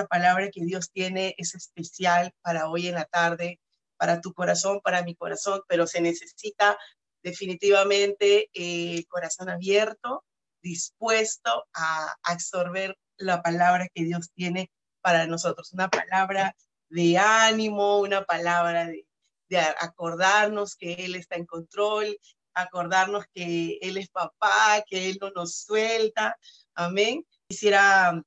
Esta palabra que Dios tiene es especial para hoy en la tarde, para tu corazón, para mi corazón, pero se necesita definitivamente eh, corazón abierto, dispuesto a absorber la palabra que Dios tiene para nosotros, una palabra de ánimo, una palabra de, acordarnos que Él está en control, acordarnos que Él es papá, que Él no nos suelta. Amén. Quisiera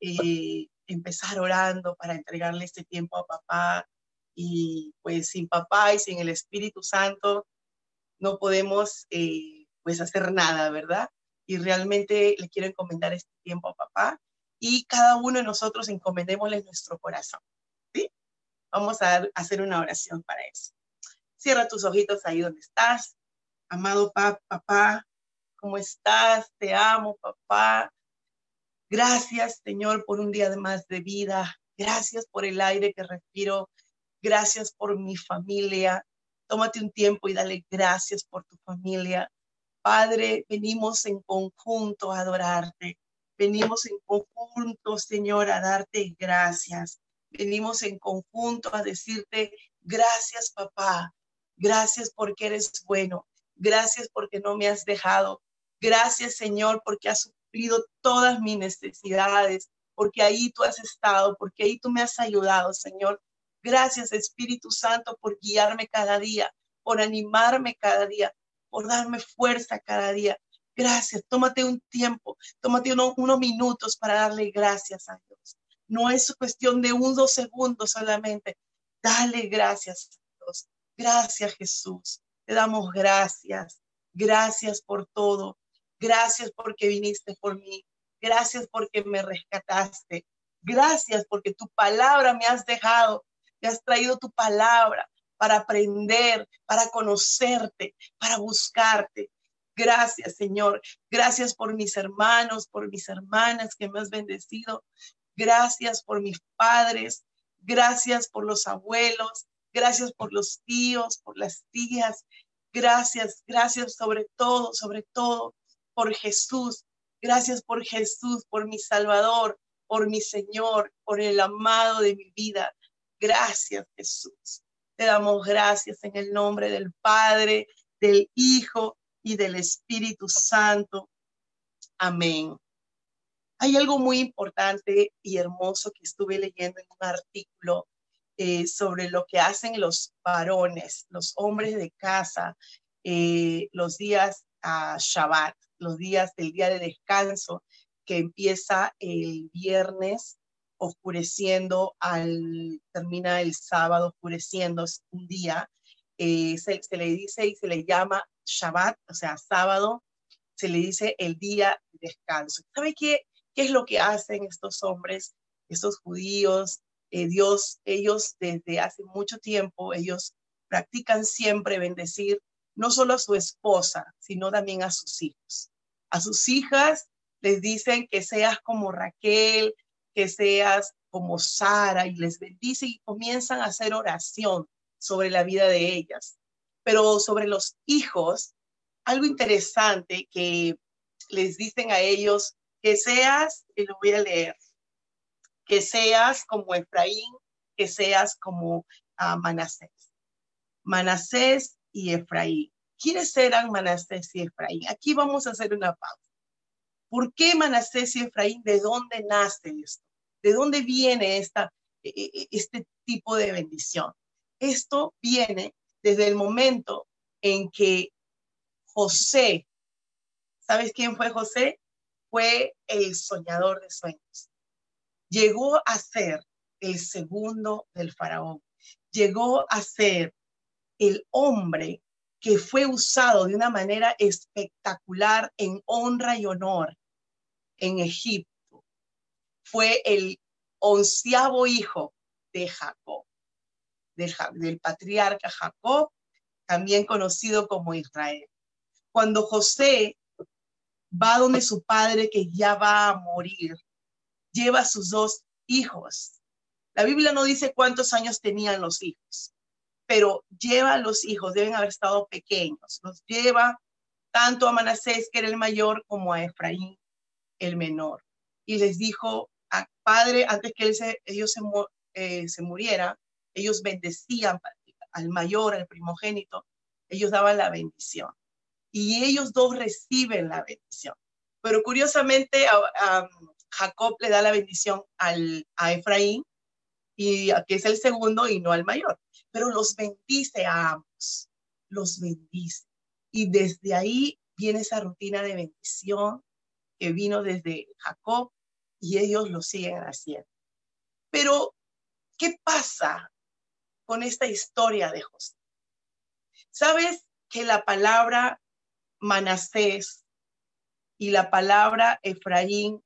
eh, empezar orando para entregarle este tiempo a papá y pues sin papá y sin el Espíritu Santo no podemos eh, pues hacer nada, ¿verdad? Y realmente le quiero encomendar este tiempo a papá y cada uno de nosotros encomendémosle nuestro corazón. ¿sí? Vamos a hacer una oración para eso. Cierra tus ojitos ahí donde estás. Amado papá, ¿cómo estás? Te amo, papá. Gracias, Señor, por un día de más de vida. Gracias por el aire que respiro. Gracias por mi familia. Tómate un tiempo y dale gracias por tu familia. Padre, venimos en conjunto a adorarte. Venimos en conjunto, Señor, a darte gracias. Venimos en conjunto a decirte gracias, papá. Gracias porque eres bueno. Gracias porque no me has dejado. Gracias, Señor, porque has suplido todas mis necesidades, porque ahí tú has estado, porque ahí tú me has ayudado, Señor. Gracias, Espíritu Santo, por guiarme cada día, por animarme cada día, por darme fuerza cada día. Gracias, tómate un tiempo, tómate unos minutos para darle gracias a Dios. No es cuestión de unos segundos solamente. Dale gracias a Dios. Gracias, Jesús. Te damos gracias. Gracias por todo. Gracias porque viniste por mí. Gracias porque me rescataste. Gracias porque tu palabra me has dejado. Me has traído tu palabra para aprender, para conocerte, para buscarte. Gracias, Señor. Gracias por mis hermanos, por mis hermanas que me has bendecido. Gracias por mis padres. Gracias por los abuelos. Gracias por los tíos, por las tías. Gracias, gracias sobre todo, sobre todo por Jesús. Gracias por Jesús, por mi Salvador, por mi Señor, por el amado de mi vida. Gracias, Jesús. Te damos gracias en el nombre del Padre, del Hijo y del Espíritu Santo. Amén. Hay algo muy importante y hermoso que estuve leyendo en un artículo eh, sobre lo que hacen los varones, los hombres de casa, eh, los días a Shabbat, los días del día de descanso, que empieza el viernes oscureciendo al termina el sábado oscureciendo un día eh, se, le dice y se le llama Shabbat, o sea, sábado, se le dice el día de descanso. ¿Sabe qué, qué es lo que hacen estos hombres, estos judíos? Eh, Dios, ellos desde hace mucho tiempo, ellos practican siempre bendecir no solo a su esposa, sino también a sus hijos. A sus hijas les dicen que seas como Raquel, que seas como Sara, y les bendice y comienzan a hacer oración sobre la vida de ellas. Pero sobre los hijos, algo interesante que les dicen a ellos, que seas, y lo voy a leer, que seas como Efraín, que seas como uh, Manasés. Manasés y Efraín. ¿Quiénes eran Manasés y Efraín? Aquí vamos a hacer una pausa. ¿Por qué Manasés y Efraín? ¿De dónde nace esto? ¿De dónde viene esta, e, e, e, este tipo de bendición? Esto viene desde el momento en que José, ¿sabes quién fue José? Fue el soñador de sueños. Llegó a ser el segundo del faraón. Llegó a ser el hombre que fue usado de una manera espectacular en honra y honor en Egipto. Fue el onceavo hijo de Jacob. del, patriarca Jacob, también conocido como Israel. Cuando José va donde su padre que ya va a morir, lleva a sus dos hijos. La Biblia no dice cuántos años tenían los hijos, pero lleva a los hijos, deben haber estado pequeños, los lleva tanto a Manasés, que era el mayor, como a Efraín, el menor. Y les dijo, a padre, antes que ellos se, eh, se muriera, ellos bendecían al mayor, al primogénito, ellos daban la bendición. Y ellos dos reciben la bendición. Pero curiosamente, Jacob le da la bendición a Efraín, y que es el segundo y no al mayor. Pero los bendice a ambos, los bendice. Y desde ahí viene esa rutina de bendición que vino desde Jacob y ellos lo siguen haciendo. Pero, ¿qué pasa con esta historia de José? ¿Sabes que la palabra Manasés y la palabra Efraín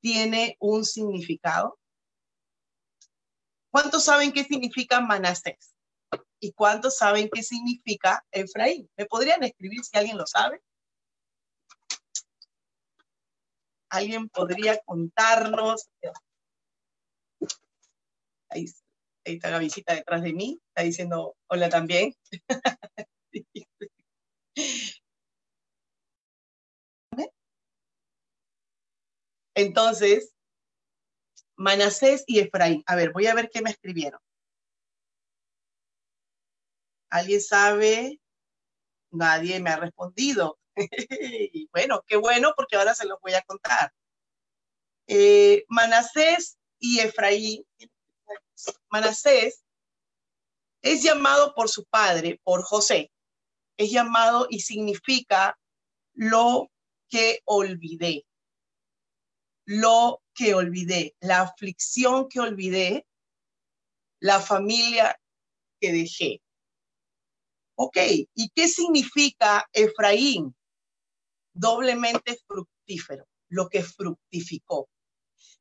tiene un significado? ¿Cuántos saben qué significa Manasés? ¿Y cuántos saben qué significa Efraín? ¿Me podrían escribir si alguien lo sabe? ¿Alguien podría contarnos? Ahí, está la visita detrás de mí, está diciendo hola también. Entonces, Manasés y Efraín. A ver, voy a ver qué me escribieron. ¿Alguien sabe? Nadie me ha respondido. bueno, qué bueno porque ahora se los voy a contar. Eh, Manasés y Efraín, Manasés es llamado por su padre, por José. Es llamado y significa lo que olvidé. Lo que olvidé, la aflicción que olvidé, la familia que dejé. Ok, ¿y qué significa Efraín? Doblemente fructífero, lo que fructificó.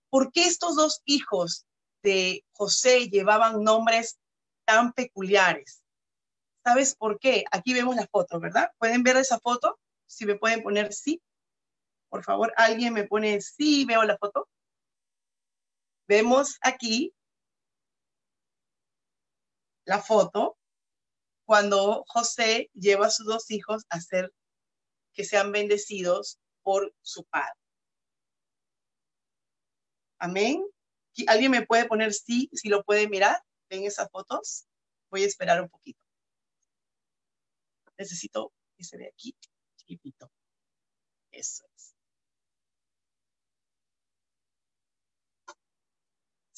¿Por qué estos dos hijos de José llevaban nombres tan peculiares? ¿Sabes por qué? Aquí vemos la foto, ¿verdad? ¿Pueden ver esa foto? Si me pueden poner sí. Por favor, alguien me pone sí, veo la foto. Vemos aquí la foto cuando José lleva a sus dos hijos a hacer que sean bendecidos por su padre. Amén. ¿Alguien me puede poner sí, si lo puede mirar? ¿Ven esas fotos? Voy a esperar un poquito. Necesito que se vea aquí, chiquitito. Eso es.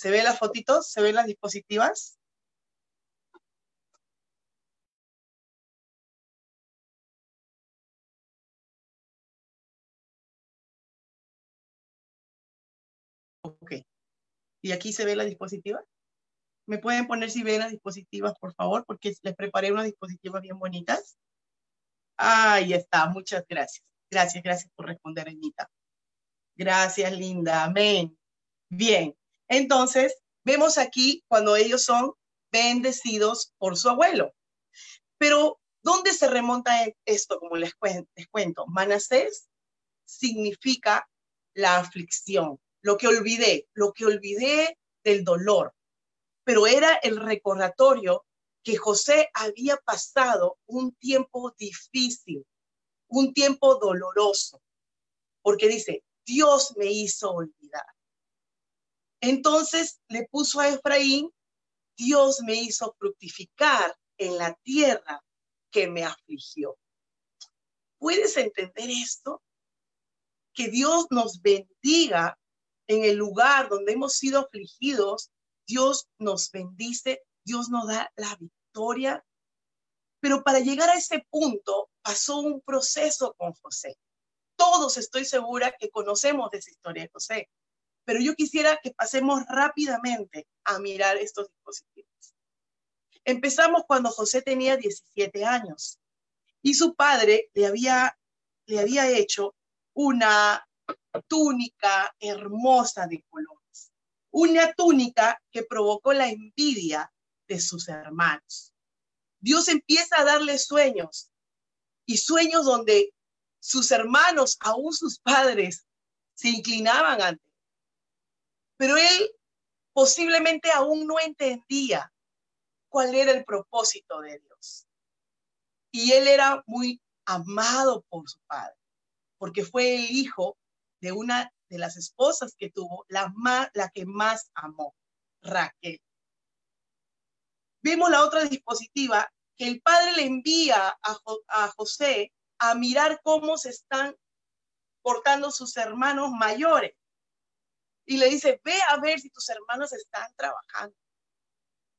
¿Se ven las fotitos? ¿Se ven las dispositivas? Ok. ¿Y aquí se ve la dispositiva? ¿Me pueden poner si ven las dispositivas, por favor? Porque les preparé unas dispositivas bien bonitas. Ahí está, muchas gracias. Gracias, gracias por responder, Anita. Gracias, Linda. Amén. Bien, entonces vemos aquí cuando ellos son bendecidos por su abuelo. Pero, ¿dónde se remonta esto, como les, les cuento? Manasés significa la aflicción, lo que olvidé, lo que olvidé del dolor. Pero era el recordatorio que José había pasado un tiempo difícil, un tiempo doloroso, porque dice, Dios me hizo olvidar. Entonces le puso a Efraín, Dios me hizo fructificar en la tierra que me afligió. ¿Puedes entender esto? Que Dios nos bendiga en el lugar donde hemos sido afligidos, Dios nos bendice, Dios nos da la victoria. Pero para llegar a ese punto pasó un proceso con José. Todos estoy segura que conocemos de esa historia de José, pero yo quisiera que pasemos rápidamente a mirar estos dispositivos. Empezamos cuando José tenía 17 años y su padre le había, le había hecho una túnica hermosa de colores. Una túnica que provocó la envidia de sus hermanos. Dios empieza a darle sueños y sueños donde sus hermanos, aún sus padres, se inclinaban ante. Pero él posiblemente aún no entendía cuál era el propósito de Dios. Y él era muy amado por su padre, porque fue el hijo de una de las esposas que tuvo, la, más, que más amó, Raquel. Vimos la otra dispositiva que el padre le envía a, a José a mirar cómo se están portando sus hermanos mayores. Y le dice, ve a ver si tus hermanos están trabajando.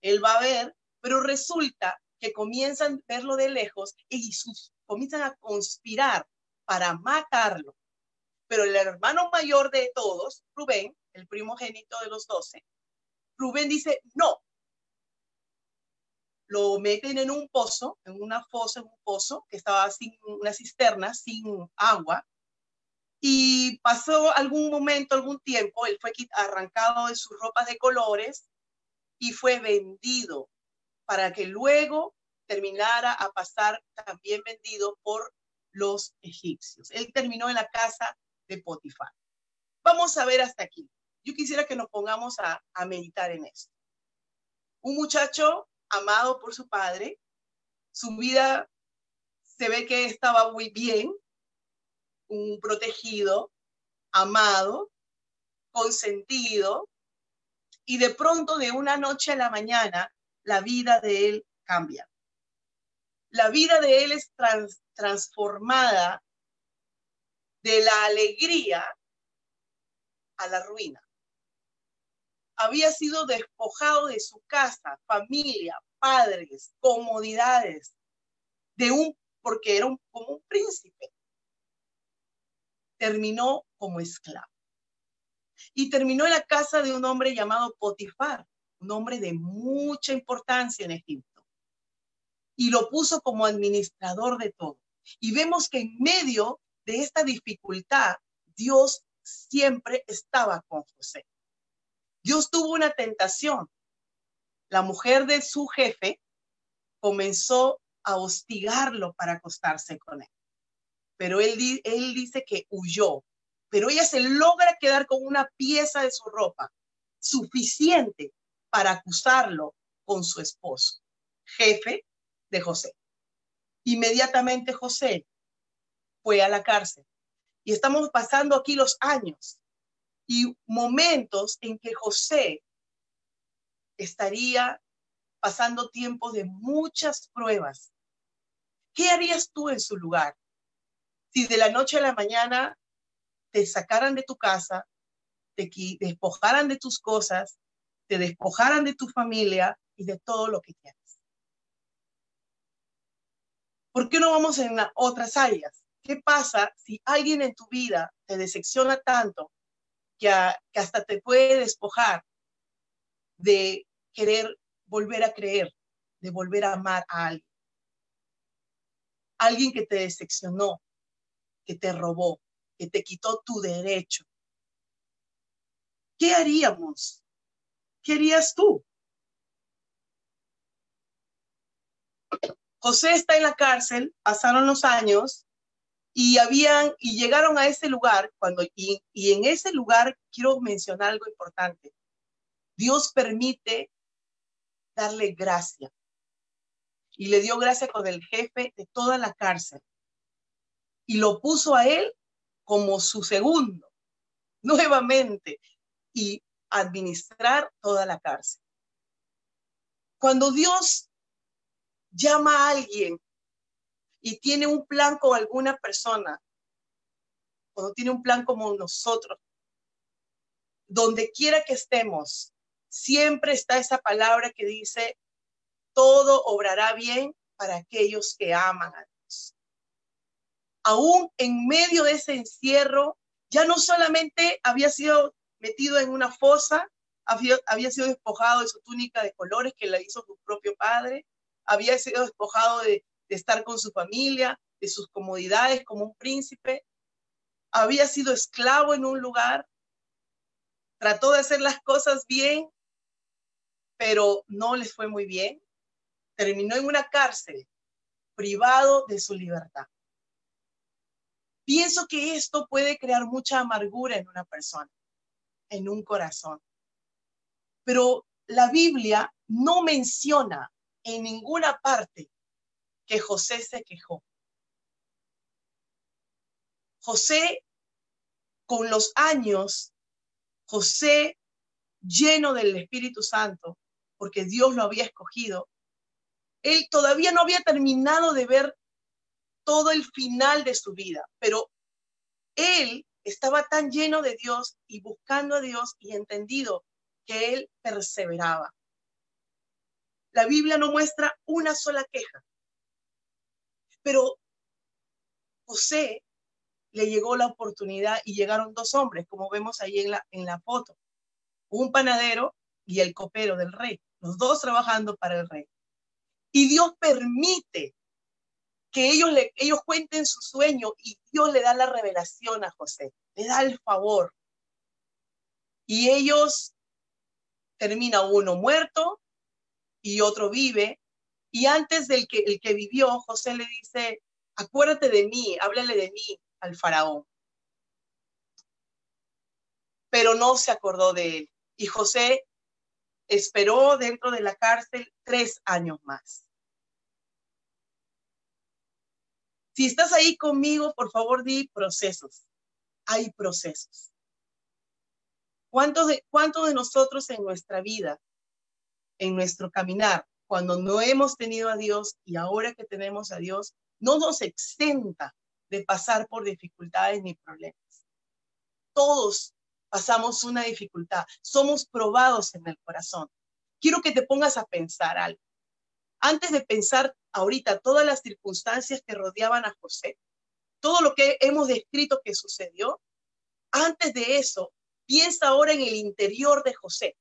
Él va a ver pero resulta que comienzan a verlo de lejos y sus, comienzan a conspirar para matarlo. Pero el hermano mayor de todos, Rubén, el primogénito de los doce, Rubén dice, no. Lo meten en un pozo, en una fosa, en un pozo que estaba sin una cisterna, sin agua. Y pasó algún momento, algún tiempo, él fue arrancado de sus ropas de colores y fue vendido para que luego terminara a pasar también vendido por los egipcios. Él terminó en la casa de Potifar. Vamos a ver hasta aquí. Yo quisiera que nos pongamos a, a meditar en esto. Un muchacho amado por su padre, su vida se ve que estaba muy bien, un protegido, amado, consentido, y de pronto de una noche a la mañana la vida de él cambia. La vida de él es transformada de la alegría a la ruina. Había sido despojado de su casa, familia, padres, comodidades, de un, porque era como un príncipe. Terminó como esclavo. Y terminó en la casa de un hombre llamado Potifar, un hombre de mucha importancia en Egipto, y lo puso como administrador de todo. Y vemos que en medio de esta dificultad, Dios siempre estaba con José. Dios tuvo una tentación. La mujer de su jefe comenzó a hostigarlo para acostarse con él. Pero él, él dice que huyó. Pero ella se logra quedar con una pieza de su ropa suficiente para acusarlo con su esposo, jefe de José. Inmediatamente José fue a la cárcel. Y estamos pasando aquí los años y momentos en que José estaría pasando tiempo de muchas pruebas. ¿Qué harías tú en su lugar? Si de la noche a la mañana te sacaran de tu casa, te despojaran de tus cosas, te despojaran de tu familia y de todo lo que tienes. ¿Por qué no vamos en otras áreas? ¿Qué pasa si alguien en tu vida te decepciona tanto que, que hasta te puede despojar de querer volver a creer, de volver a amar a alguien? Alguien que te decepcionó, que te robó, que te quitó tu derecho. ¿Qué haríamos querías tú? José está en la cárcel, pasaron los años y habían y llegaron a ese lugar cuando y, y en ese lugar quiero mencionar algo importante. Dios permite darle gracia y le dio gracia con el jefe de toda la cárcel y lo puso a él como su segundo nuevamente y administrar toda la cárcel. Cuando Dios llama a alguien y tiene un plan con alguna persona, cuando tiene un plan como nosotros, donde quiera que estemos, siempre está esa palabra que dice, todo obrará bien para aquellos que aman a. Aún en medio de ese encierro, ya no solamente había sido metido en una fosa, había, sido despojado de su túnica de colores que la hizo su propio padre, había sido despojado de, de estar con su familia, de sus comodidades como un príncipe, había sido esclavo en un lugar, trató de hacer las cosas bien, pero no les fue muy bien. Terminó en una cárcel, privado de su libertad. Pienso que esto puede crear mucha amargura en una persona, en un corazón. Pero la Biblia no menciona en ninguna parte que José se quejó. José, con los años, José lleno del Espíritu Santo, porque Dios lo había escogido, él todavía no había terminado de ver todo el final de su vida, pero él estaba tan lleno de Dios y buscando a Dios y entendido que él perseveraba. La Biblia no muestra una sola queja, pero José le llegó la oportunidad y llegaron dos hombres, como vemos ahí en la, en la foto, un panadero y el copero del rey, los dos trabajando para el rey. Y Dios permite que ellos, le, ellos cuenten su sueño y Dios le da la revelación a José, le da el favor. Y ellos termina uno muerto y otro vive. Y antes del que, el que vivió, José le dice, acuérdate de mí, háblale de mí al faraón. Pero no se acordó de él. Y José esperó dentro de la cárcel tres años más. Si estás ahí conmigo, por favor, di procesos. Hay procesos. ¿Cuántos de, ¿Cuántos de nosotros en nuestra vida, en nuestro caminar, cuando no hemos tenido a Dios y ahora que tenemos a Dios, no nos exenta de pasar por dificultades ni problemas? Todos pasamos una dificultad, somos probados en el corazón. Quiero que te pongas a pensar algo. Antes de pensar ahorita todas las circunstancias que rodeaban a José, todo lo que hemos descrito que sucedió, antes de eso, piensa ahora en el interior de José.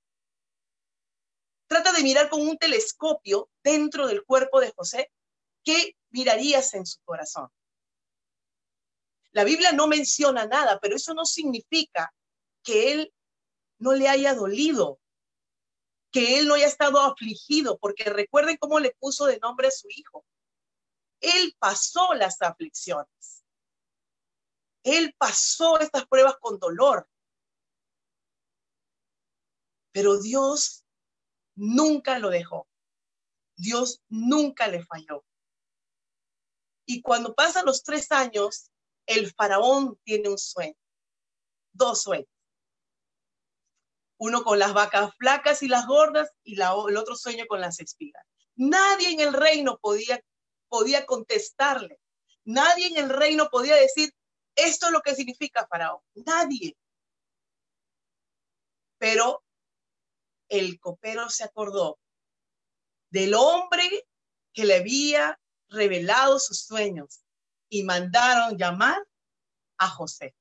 Trata de mirar con un telescopio dentro del cuerpo de José. ¿Qué mirarías en su corazón? La Biblia no menciona nada, pero eso no significa que él no le haya dolido, que él no haya estado afligido, porque recuerden cómo le puso de nombre a su hijo. Él pasó las aflicciones. Él pasó estas pruebas con dolor. Pero Dios nunca lo dejó. Dios nunca le falló. Y cuando pasan los tres años, el faraón tiene un sueño, dos sueños uno con las vacas flacas y las gordas y el otro sueño con las espigas. Nadie en el reino podía, podía contestarle. Nadie en el reino podía decir, esto es lo que significa Faraón. Nadie. Pero el copero se acordó del hombre que le había revelado sus sueños y mandaron llamar a José.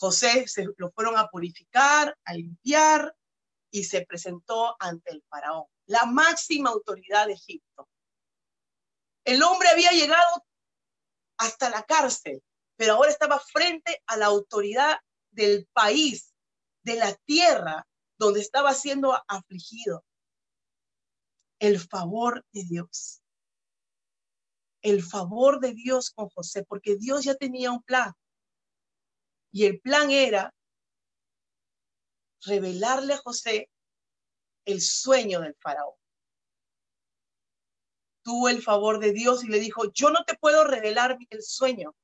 José se lo fueron a purificar, a limpiar y se presentó ante el faraón, la máxima autoridad de Egipto. El hombre había llegado hasta la cárcel, pero ahora estaba frente a la autoridad del país, de la tierra donde estaba siendo afligido. El favor de Dios. El favor de Dios con José, porque Dios ya tenía un plan. Y el plan era revelarle a José el sueño del faraón. Tuvo el favor de Dios y le dijo, yo no te puedo revelar el sueño,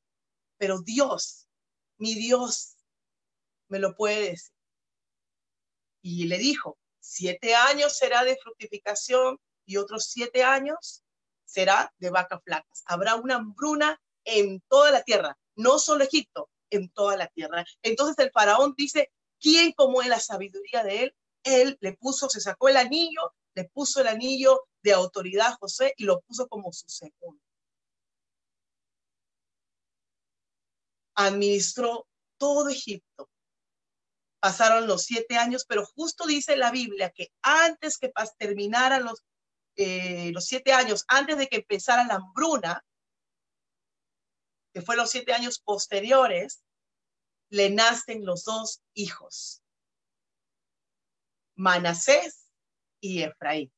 pero Dios, mi Dios, me lo puede decir. Y le dijo, siete años será de fructificación y otros siete años será de vacas flacas. Habrá una hambruna en toda la tierra, no solo Egipto, en toda la tierra. Entonces el faraón dice, ¿quién como es la sabiduría de él? Él le puso, se sacó el anillo, le puso el anillo de autoridad a José y lo puso como su segundo. Administró todo Egipto. Pasaron los siete años, pero justo dice la Biblia que antes que terminaran los, eh, los siete años, antes de que empezara la hambruna, que fue los siete años posteriores, le nacen los dos hijos. Manasés y Efraín.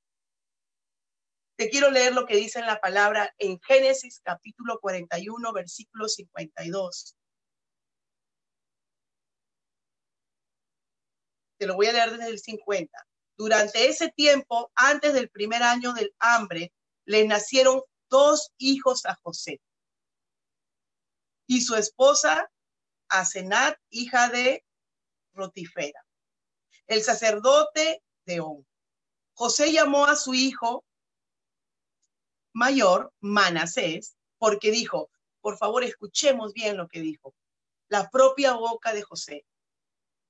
Te quiero leer lo que dice en la palabra en Génesis capítulo 41, versículo 52. Te lo voy a leer desde el 50. Durante ese tiempo, antes del primer año del hambre, le nacieron dos hijos a José. Y su esposa, Asenat, hija de Rotifera, el sacerdote de On. José llamó a su hijo mayor, Manasés, porque dijo, por favor, escuchemos bien lo que dijo. La propia boca de José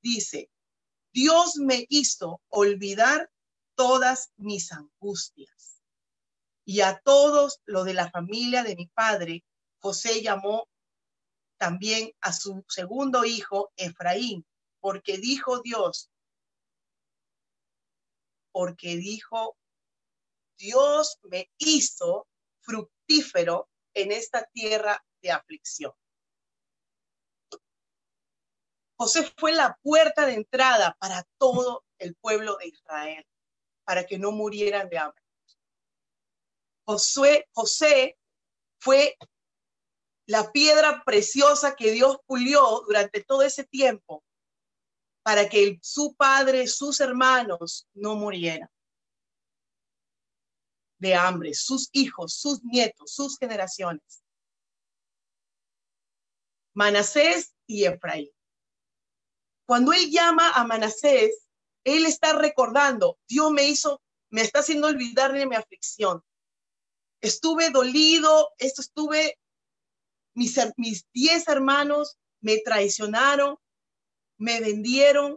dice, Dios me hizo olvidar todas mis angustias. Y a todos los de la familia de mi padre, José llamó también a su segundo hijo, Efraín, porque dijo Dios, porque dijo, Dios me hizo fructífero en esta tierra de aflicción. José fue la puerta de entrada para todo el pueblo de Israel, para que no murieran de hambre. José, José fue la piedra preciosa que Dios pulió durante todo ese tiempo para que su padre, sus hermanos no murieran de hambre, sus hijos, sus nietos, sus generaciones. Manasés y Efraín. Cuando él llama a Manasés, él está recordando, Dios me hizo, me está haciendo olvidar de mi aflicción. Estuve dolido, esto estuve, mis, mis diez hermanos me traicionaron, me vendieron,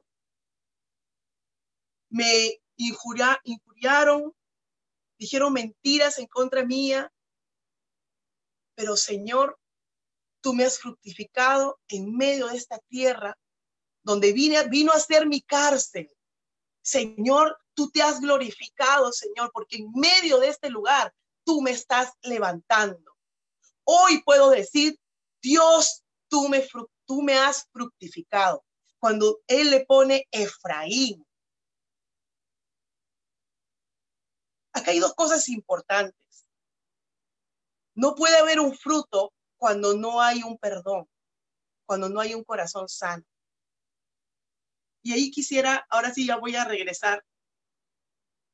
me injuriaron, dijeron mentiras en contra mía. Pero Señor, tú me has fructificado en medio de esta tierra donde vine, vino a ser mi cárcel. Señor, tú te has glorificado, Señor, porque en medio de este lugar tú me estás levantando. Hoy puedo decir, Dios, tú me, has fructificado. Cuando Él le pone Efraín. Acá hay dos cosas importantes. No puede haber un fruto cuando no hay un perdón, cuando no hay un corazón sano. Y ahí quisiera, ahora sí ya voy a regresar.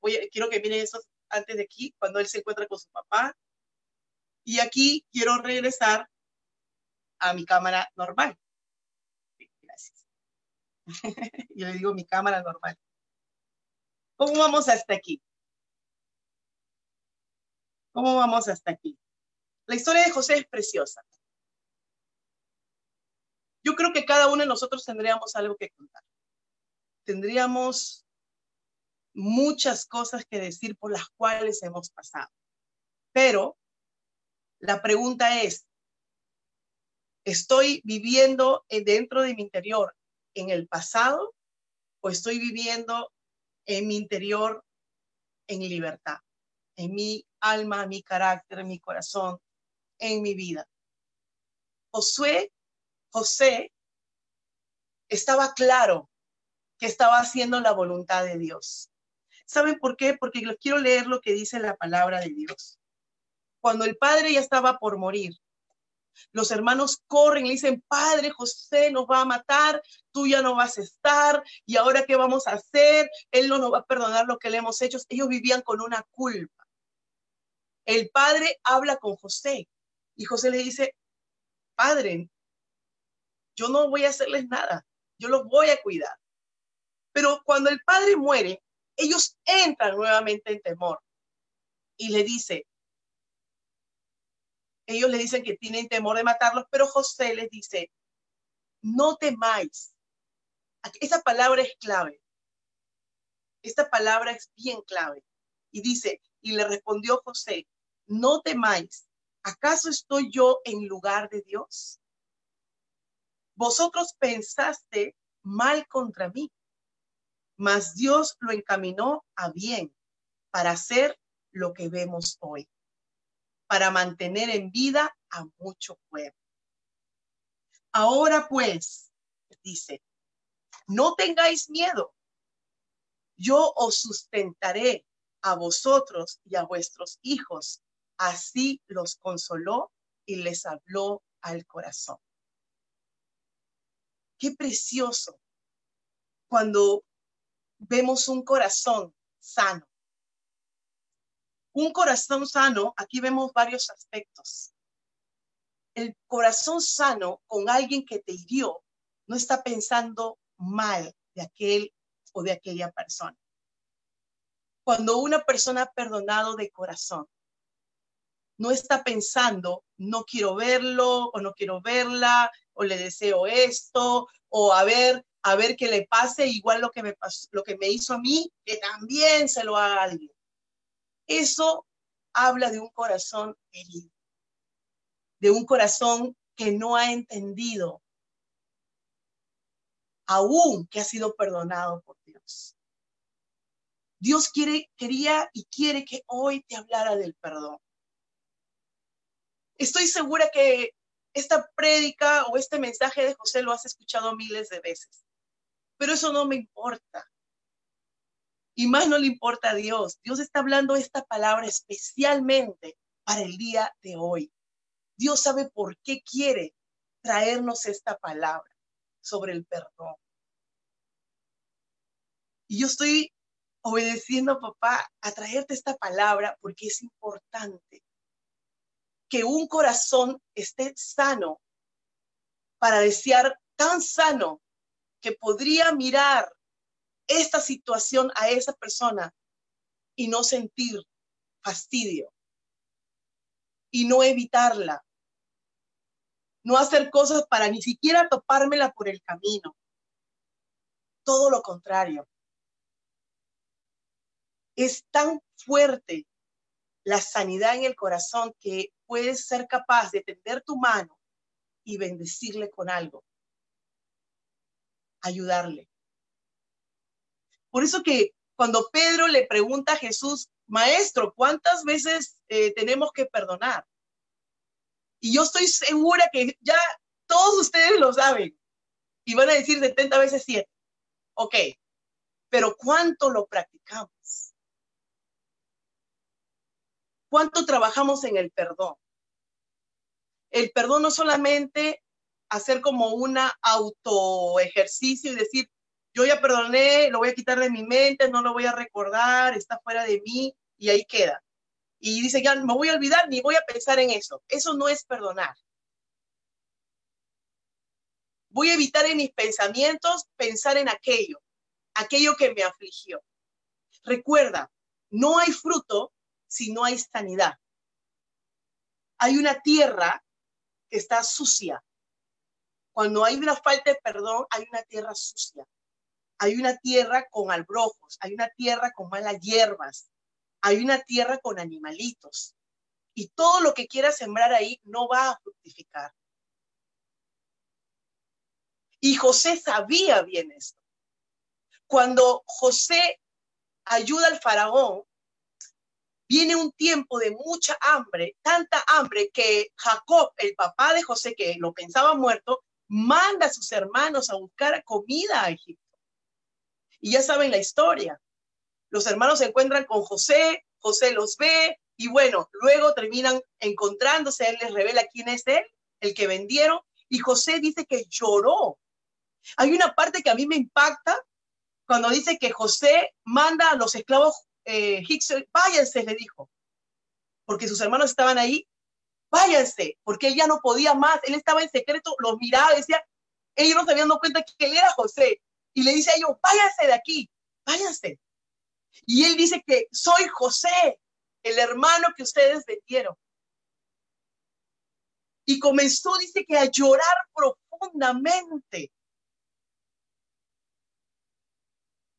Voy quiero que miren eso antes de aquí, cuando él se encuentra con su papá. Y aquí quiero regresar a mi cámara normal. Gracias. Yo le digo mi cámara normal. ¿Cómo vamos hasta aquí? ¿Cómo vamos hasta aquí? La historia de José es preciosa. Yo creo que cada uno de nosotros tendríamos algo que contar tendríamos muchas cosas que decir por las cuales hemos pasado. Pero la pregunta es, ¿estoy viviendo dentro de mi interior en el pasado o estoy viviendo en mi interior en libertad, en mi alma, mi carácter, mi corazón, en mi vida? Josué, José estaba claro que estaba haciendo la voluntad de Dios. ¿Saben por qué? Porque quiero leer lo que dice la palabra de Dios. Cuando el padre ya estaba por morir, los hermanos corren y dicen, Padre José nos va a matar, tú ya no vas a estar, y ahora qué vamos a hacer, Él no nos va a perdonar lo que le hemos hecho. Ellos vivían con una culpa. El padre habla con José y José le dice, Padre, yo no voy a hacerles nada, yo los voy a cuidar. Pero cuando el padre muere, ellos entran nuevamente en temor y le dice, ellos le dicen que tienen temor de matarlos, pero José les dice, no temáis. Esa palabra es clave. Esta palabra es bien clave. Y dice, y le respondió José, no temáis. ¿Acaso estoy yo en lugar de Dios? Vosotros pensaste mal contra mí, mas Dios lo encaminó a bien para hacer lo que vemos hoy, para mantener en vida a mucho pueblo. Ahora pues, dice, no tengáis miedo, yo os sustentaré a vosotros y a vuestros hijos. Así los consoló y les habló al corazón. Qué precioso cuando vemos un corazón sano. Un corazón sano, aquí vemos varios aspectos. El corazón sano con alguien que te hirió no está pensando mal de aquel o de aquella persona. Cuando una persona ha perdonado de corazón, no está pensando, no quiero verlo o no quiero verla o le deseo esto o a ver, a ver qué le pase igual lo que me pasó, lo que me hizo a mí, que también se lo haga a alguien. Eso habla de un corazón herido, de un corazón que no ha entendido aún que ha sido perdonado por Dios. Dios quiere, quería y quiere que hoy te hablara del perdón. Estoy segura que esta prédica o este mensaje de José lo has escuchado miles de veces, pero eso no me importa. Y más no le importa a Dios. Dios está hablando esta palabra especialmente para el día de hoy. Dios sabe por qué quiere traernos esta palabra sobre el perdón. Y yo estoy obedeciendo, papá, a traerte esta palabra porque es importante que un corazón esté sano para desear tan sano que podría mirar esta situación a esa persona y no sentir fastidio y no evitarla, no hacer cosas para ni siquiera topármela por el camino. Todo lo contrario. Es tan fuerte la sanidad en el corazón que puedes ser capaz de tender tu mano y bendecirle con algo, ayudarle. Por eso que cuando Pedro le pregunta a Jesús, Maestro, ¿cuántas veces eh, tenemos que perdonar? Y yo estoy segura que ya todos ustedes lo saben y van a decir 70 veces 7. Ok, pero ¿cuánto lo practicamos? ¿Cuánto trabajamos en el perdón? El perdón no solamente hacer como una auto ejercicio y decir, yo ya perdoné, lo voy a quitar de mi mente, no lo voy a recordar, está fuera de mí y ahí queda. Y dice, ya me voy a olvidar ni voy a pensar en eso. Eso no es perdonar. Voy a evitar en mis pensamientos pensar en aquello, aquello que me afligió. Recuerda, no hay fruto si no hay sanidad. Hay una tierra que está sucia. Cuando hay una falta de perdón, hay una tierra sucia. Hay una tierra con albrojos, hay una tierra con malas hierbas, hay una tierra con animalitos. Y todo lo que quieras sembrar ahí no va a fructificar. Y José sabía bien esto. Cuando José ayuda al faraón, viene un tiempo de mucha hambre, tanta hambre que Jacob, el papá de José, que lo pensaba muerto, manda a sus hermanos a buscar comida a Egipto. Y ya saben la historia. Los hermanos se encuentran con José, José los ve y bueno, luego terminan encontrándose, él les revela quién es él, el que vendieron, y José dice que lloró. Hay una parte que a mí me impacta cuando dice que José manda a los esclavos eh, váyanse, le dijo, porque sus hermanos estaban ahí, váyanse, porque él ya no podía más, él estaba en secreto, los miraba, decía, ellos no se habían dado cuenta que él era José, y le dice a ellos, váyanse de aquí, váyanse. Y él dice que soy José, el hermano que ustedes vendieron. Y comenzó, dice que a llorar profundamente.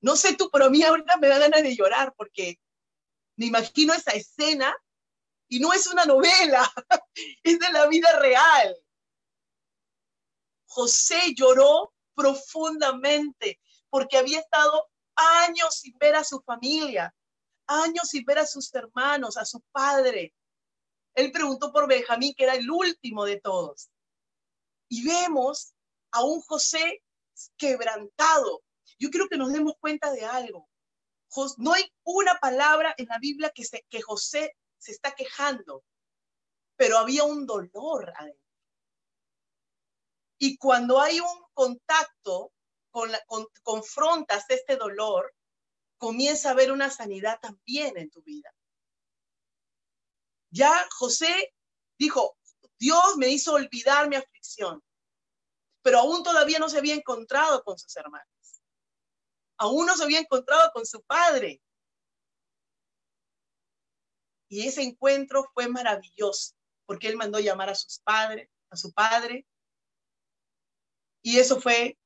No sé tú, pero a mí ahorita me da ganas de llorar porque me imagino esa escena y no es una novela, es de la vida real. José lloró profundamente porque había estado años sin ver a su familia, años sin ver a sus hermanos, a su padre. Él preguntó por Benjamín, que era el último de todos. Y vemos a un José quebrantado, yo quiero que nos demos cuenta de algo. no hay una palabra en la Biblia que, se, que José se está quejando, pero había un dolor adentro. Y cuando hay un contacto, con la, confrontas este dolor, comienza a haber una sanidad también en tu vida. Ya José dijo, Dios me hizo olvidar mi aflicción, pero aún todavía no se había encontrado con sus hermanos. Aún no se había encontrado con su padre. Y ese encuentro fue maravilloso, porque él mandó llamar a sus padres, a su padre, y eso fue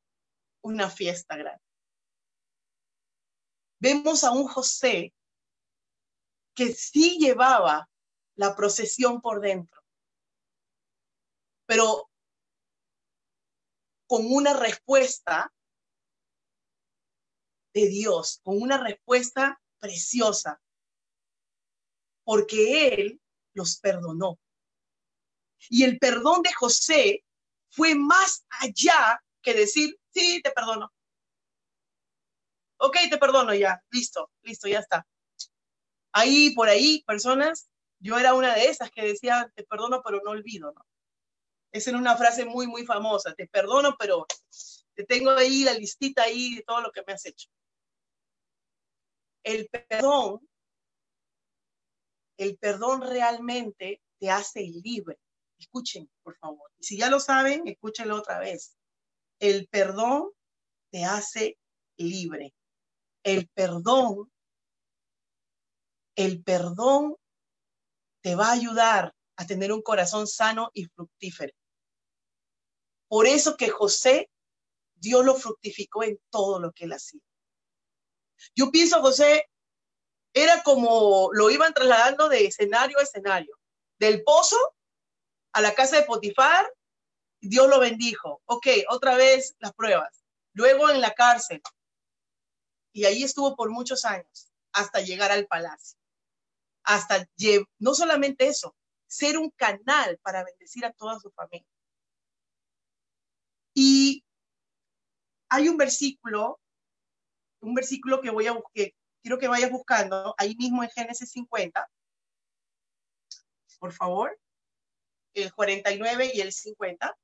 una fiesta grande. Vemos a un José que sí llevaba la procesión por dentro, pero con una respuesta de Dios, con una respuesta preciosa, porque Él los perdonó. Y el perdón de José fue más allá que decir, sí, te perdono. Ok, te perdono ya, listo, listo, ya está. Ahí, por ahí, personas, yo era una de esas que decía, te perdono, pero no olvido, ¿no? Esa era una frase muy, muy famosa, te perdono, pero te tengo ahí la listita ahí de todo lo que me has hecho. El perdón, el perdón realmente te hace libre. Escuchen, por favor. Y si ya lo saben, escúchenlo otra vez. El perdón te hace libre. El perdón, el perdón te va a ayudar a tener un corazón sano y fructífero. Por eso que José, Dios lo fructificó en todo lo que él hacía. Yo pienso, José, era como lo iban trasladando de escenario a escenario, del pozo a la casa de Potifar, Dios lo bendijo. Ok, otra vez las pruebas. Luego en la cárcel. Y ahí estuvo por muchos años, hasta llegar al palacio. Hasta, no solamente eso, ser un canal para bendecir a toda su familia. Y hay un versículo, un versículo que voy a buscar, quiero que vayas buscando, ahí mismo en Génesis 50. Por favor el 49 y el 50.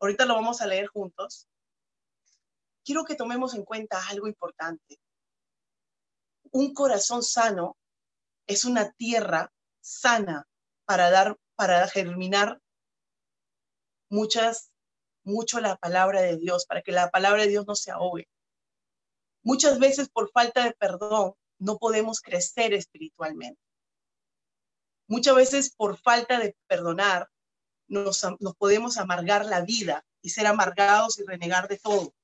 Ahorita lo vamos a leer juntos. Quiero que tomemos en cuenta algo importante. Un corazón sano es una tierra sana para dar, para germinar muchas, mucho la palabra de Dios, para que la palabra de Dios no se ahogue. Muchas veces por falta de perdón no podemos crecer espiritualmente. Muchas veces por falta de perdonar nos, podemos amargar la vida y ser amargados y renegar de todo.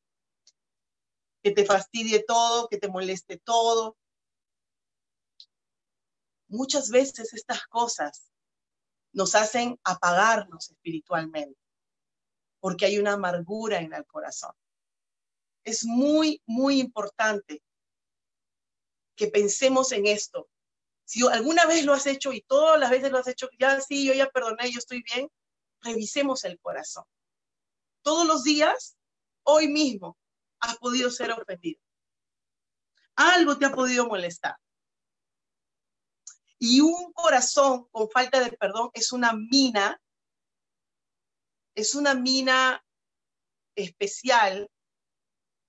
Que te fastidie todo, que te moleste todo. Muchas veces estas cosas nos hacen apagarnos espiritualmente porque hay una amargura en el corazón. Es muy, muy importante que pensemos en esto si alguna vez lo has hecho y todas las veces lo has hecho, ya sí, yo ya perdoné, yo estoy bien, revisemos el corazón. Todos los días, hoy mismo, has podido ser ofendido. Algo te ha podido molestar. Y un corazón con falta de perdón es una mina, es una mina especial,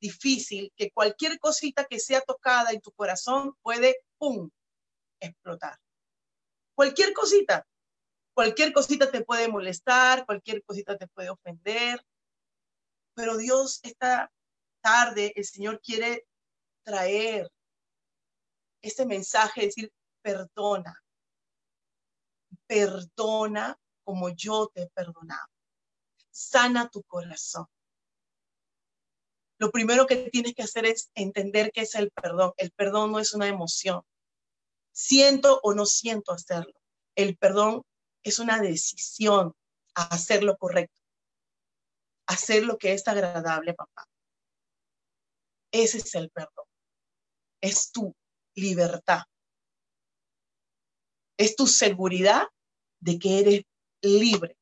difícil, que cualquier cosita que sea tocada en tu corazón puede, ¡pum!, explotar. Cualquier cosita, cualquier cosita te puede molestar, cualquier cosita te puede ofender, pero Dios esta tarde, el Señor quiere traer este mensaje, decir, perdona, perdona como yo te he perdonado. Sana tu corazón. Lo primero que tienes que hacer es entender qué es el perdón. El perdón no es una emoción siento o no siento hacerlo. El perdón es una decisión a hacer lo correcto, hacer lo que es agradable, papá. Ese es el perdón. Es tu libertad. Es tu seguridad de que eres libre.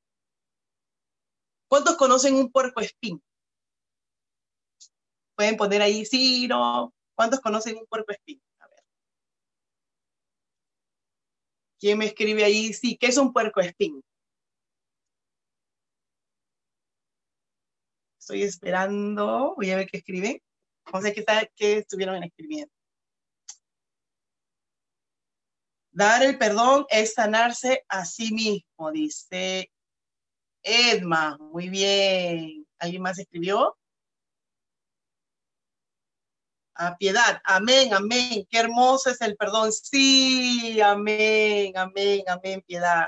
¿Cuántos conocen un puerco espín? Pueden poner ahí, sí, no, ¿Cuántos conocen un puerco espín? A ver. ¿Quién me escribe ahí? Sí, ¿qué es un puerco espín? Estoy esperando. Voy a ver qué escriben. No sé qué, qué estuvieron escribiendo. Dar el perdón es sanarse a sí mismo, dice Edma. Muy bien. ¿Alguien más escribió? A piedad. Amén, amén. Qué hermoso es el perdón. Sí, amén, amén, amén, piedad.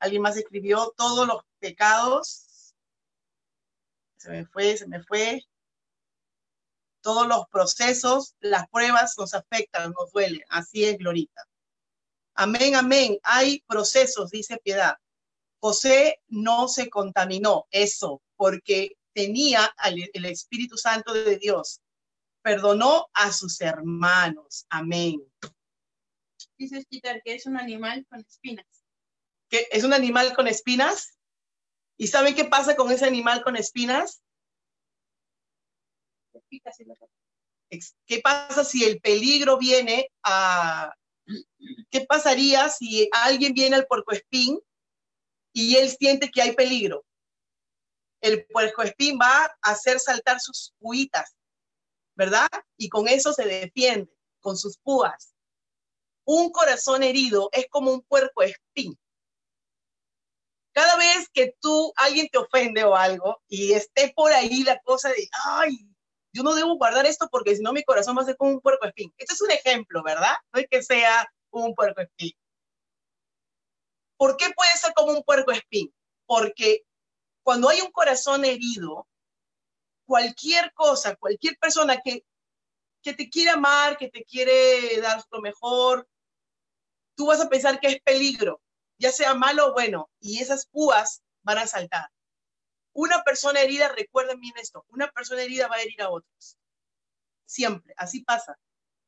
¿Alguien más escribió todos los pecados? se me fue, se me fue. Todos los procesos, las pruebas nos afectan, nos duelen. Así es, Glorita. Amén, amén. Hay procesos, dice Piedad. José no se contaminó, eso, porque tenía el Espíritu Santo de Dios. Perdonó a sus hermanos. Amén. Dice Peter que es un animal con espinas. ¿Que es un animal con espinas? ¿Y saben qué pasa con ese animal con espinas? ¿Qué pasa si el peligro viene a... ¿Qué pasaría si alguien viene al puercoespín y él siente que hay peligro? El puercoespín va a hacer saltar sus puitas, ¿verdad? Y con eso se defiende, con sus púas. Un corazón herido es como un puercoespín cada vez que tú, alguien te ofende o algo y esté por ahí la cosa de, ay, yo no debo guardar esto porque si no mi corazón va a ser como un puerco espín. Este es un ejemplo, ¿verdad? No es que sea un puerco espín. ¿Por qué puede ser como un puerco espín? Porque cuando hay un corazón herido, cualquier cosa, cualquier persona que, que te quiere amar, que te quiere dar lo mejor, tú vas a pensar que es peligro ya sea malo o bueno, y esas púas van a saltar. Una persona herida, recuerden bien esto, una persona herida va a herir a otros. Siempre, así pasa.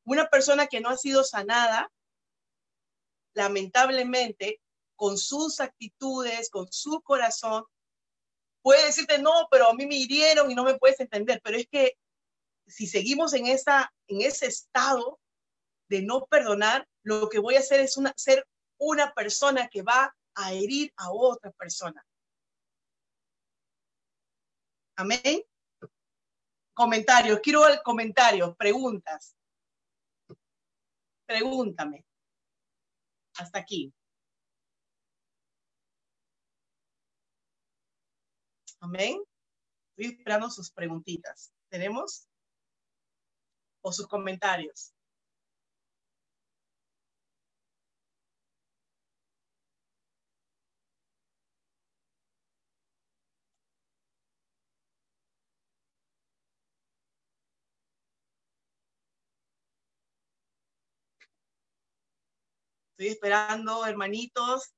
Una persona que no ha sido sanada, lamentablemente, con sus actitudes, con su corazón, puede decirte, no, pero a mí me hirieron y no me puedes entender. Pero es que si seguimos en, esa, en ese estado de no perdonar, lo que voy a hacer es una, ser una persona que va a herir a otra persona. Amén. Comentarios, quiero el comentario, preguntas. Pregúntame. Hasta aquí. Amén. Estoy esperando sus preguntitas. ¿Tenemos? O sus comentarios. Estoy esperando, hermanitos.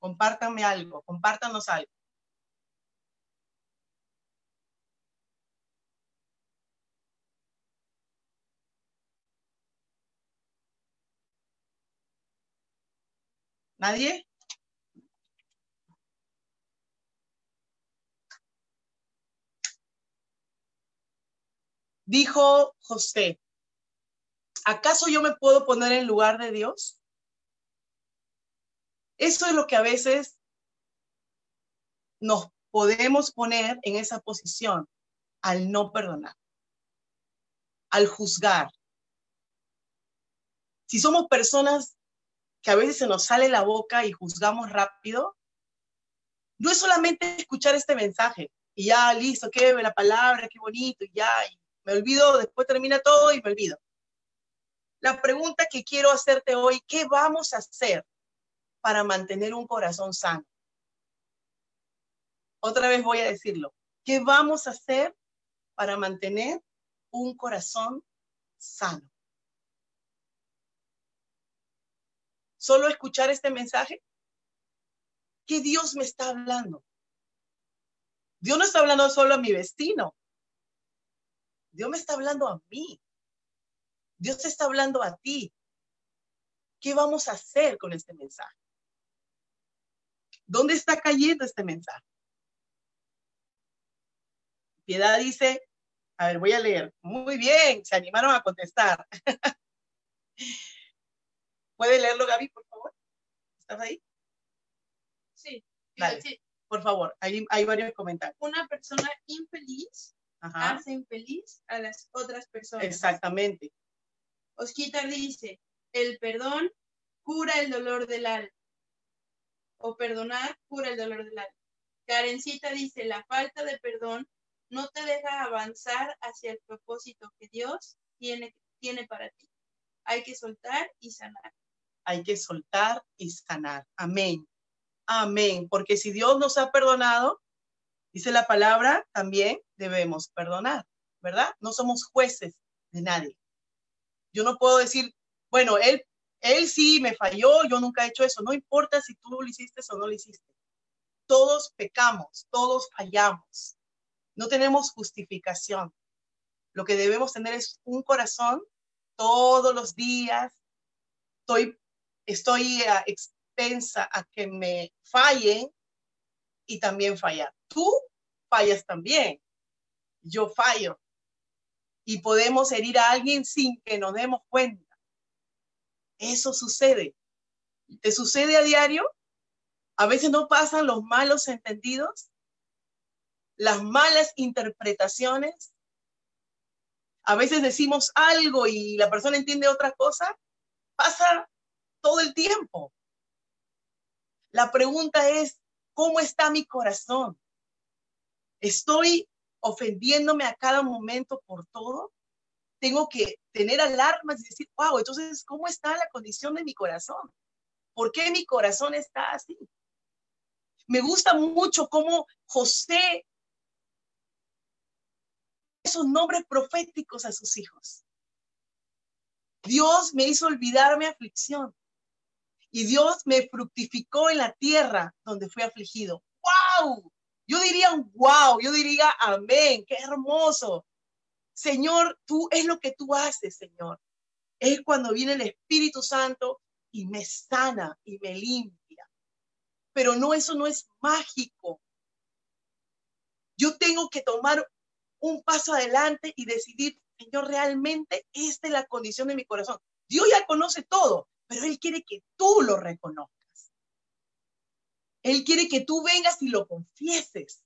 Compártanme algo, compártanos algo. ¿Nadie? Dijo José, ¿acaso yo me puedo poner en lugar de Dios? Eso es lo que a veces nos podemos poner en esa posición al no perdonar, al juzgar. Si somos personas que a veces se nos sale la boca y juzgamos rápido, no es solamente escuchar este mensaje y ya listo, qué la palabra, qué bonito, y ya, me olvido, después termina todo y me olvido. La pregunta que quiero hacerte hoy, ¿qué vamos a hacer para mantener un corazón sano? Otra vez voy a decirlo. ¿Qué vamos a hacer para mantener un corazón sano? ¿Solo escuchar este mensaje? ¿Qué Dios me está hablando? Dios no está hablando solo a mi vecino. Dios me está hablando a mí. Dios está hablando a ti. ¿Qué vamos a hacer con este mensaje? ¿Dónde está cayendo este mensaje? Piedad dice, a ver, voy a leer. Muy bien, se animaron a contestar. ¿Puede leerlo, Gaby, por favor? ¿Estás ahí? Sí. Dale. sí. Por favor, hay, hay varios comentarios. Una persona infeliz Ajá. hace infeliz a las otras personas. Exactamente. Osquitar dice, el perdón cura el dolor del alma. O perdonar cura el dolor del alma. Karencita dice, la falta de perdón no te deja avanzar hacia el propósito que Dios tiene, tiene para ti. Hay que soltar y sanar. Hay que soltar y sanar. Amén. Amén. Porque si Dios nos ha perdonado, dice la palabra, también debemos perdonar, ¿verdad? No somos jueces de nadie. Yo no puedo decir, bueno, él, él sí me falló, yo nunca he hecho eso. No importa si tú lo hiciste o no lo hiciste. Todos pecamos, todos fallamos. No tenemos justificación. Lo que debemos tener es un corazón todos los días. Estoy, estoy a expensa a que me fallen y también fallar. Tú fallas también. Yo fallo. Y podemos herir a alguien sin que nos demos cuenta. Eso sucede. ¿Te sucede a diario? A veces no pasan los malos entendidos, las malas interpretaciones. A veces decimos algo y la persona entiende otra cosa. Pasa todo el tiempo. La pregunta es, ¿cómo está mi corazón? ¿Estoy ofendiéndome a cada momento por todo? Tengo que tener alarmas y decir, wow, entonces, ¿cómo está la condición de mi corazón? ¿Por qué mi corazón está así? Me gusta mucho cómo José esos nombres proféticos a sus hijos. Dios me hizo olvidar mi aflicción y Dios me fructificó en la tierra donde fui afligido. ¡Wow! Yo diría wow, yo diría amén, qué hermoso. Señor, tú es lo que tú haces, Señor. Es cuando viene el Espíritu Santo y me sana y me limpia. Pero no, eso no es mágico. Yo tengo que tomar un paso adelante y decidir, Señor, realmente esta es la condición de mi corazón. Dios ya conoce todo, pero Él quiere que tú lo reconozcas. Él quiere que tú vengas y lo confieses.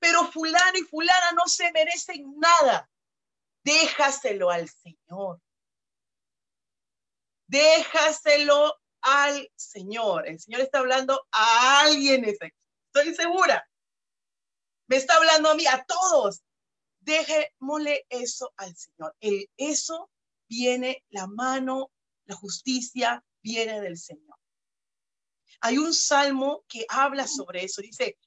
Pero fulano y fulana no se merecen nada. Déjaselo al Señor. Déjaselo al Señor. El Señor está hablando a alguien, estoy segura. Me está hablando a mí, a todos. Dejémosle eso al Señor. El, eso viene, la mano, la justicia viene del Señor. Hay un salmo que habla sobre eso. Dice,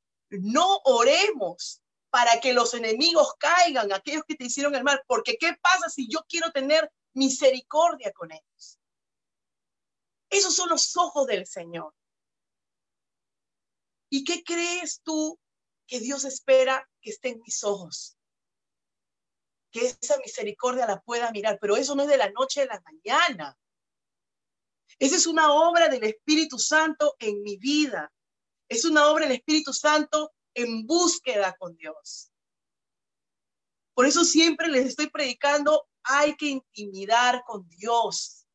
no oremos para que los enemigos caigan, aquellos que te hicieron el mal, porque ¿qué pasa si yo quiero tener misericordia con ellos? Esos son los ojos del Señor. ¿Y qué crees tú que Dios espera que esté en mis ojos? Que esa misericordia la pueda mirar, pero eso no es de la noche a la mañana. Esa es una obra del Espíritu Santo en mi vida. Es una obra del Espíritu Santo en búsqueda con Dios. Por eso siempre les estoy predicando, hay que intimidar con Dios.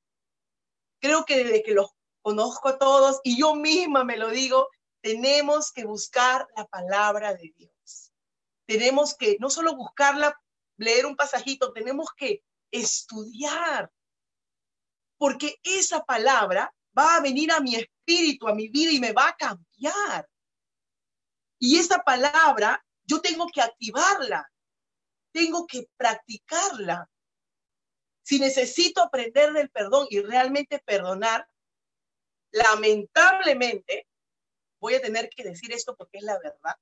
Creo que desde que los conozco a todos y yo misma me lo digo, tenemos que buscar la palabra de Dios. Tenemos que no solo buscarla, leer un pasajito, tenemos que estudiar. Porque esa palabra va a venir a mi espíritu, a mi vida y me va a cambiar. Y esa palabra, yo tengo que activarla, tengo que practicarla. Si necesito aprender del perdón y realmente perdonar, lamentablemente, voy a tener que decir esto porque es la verdad.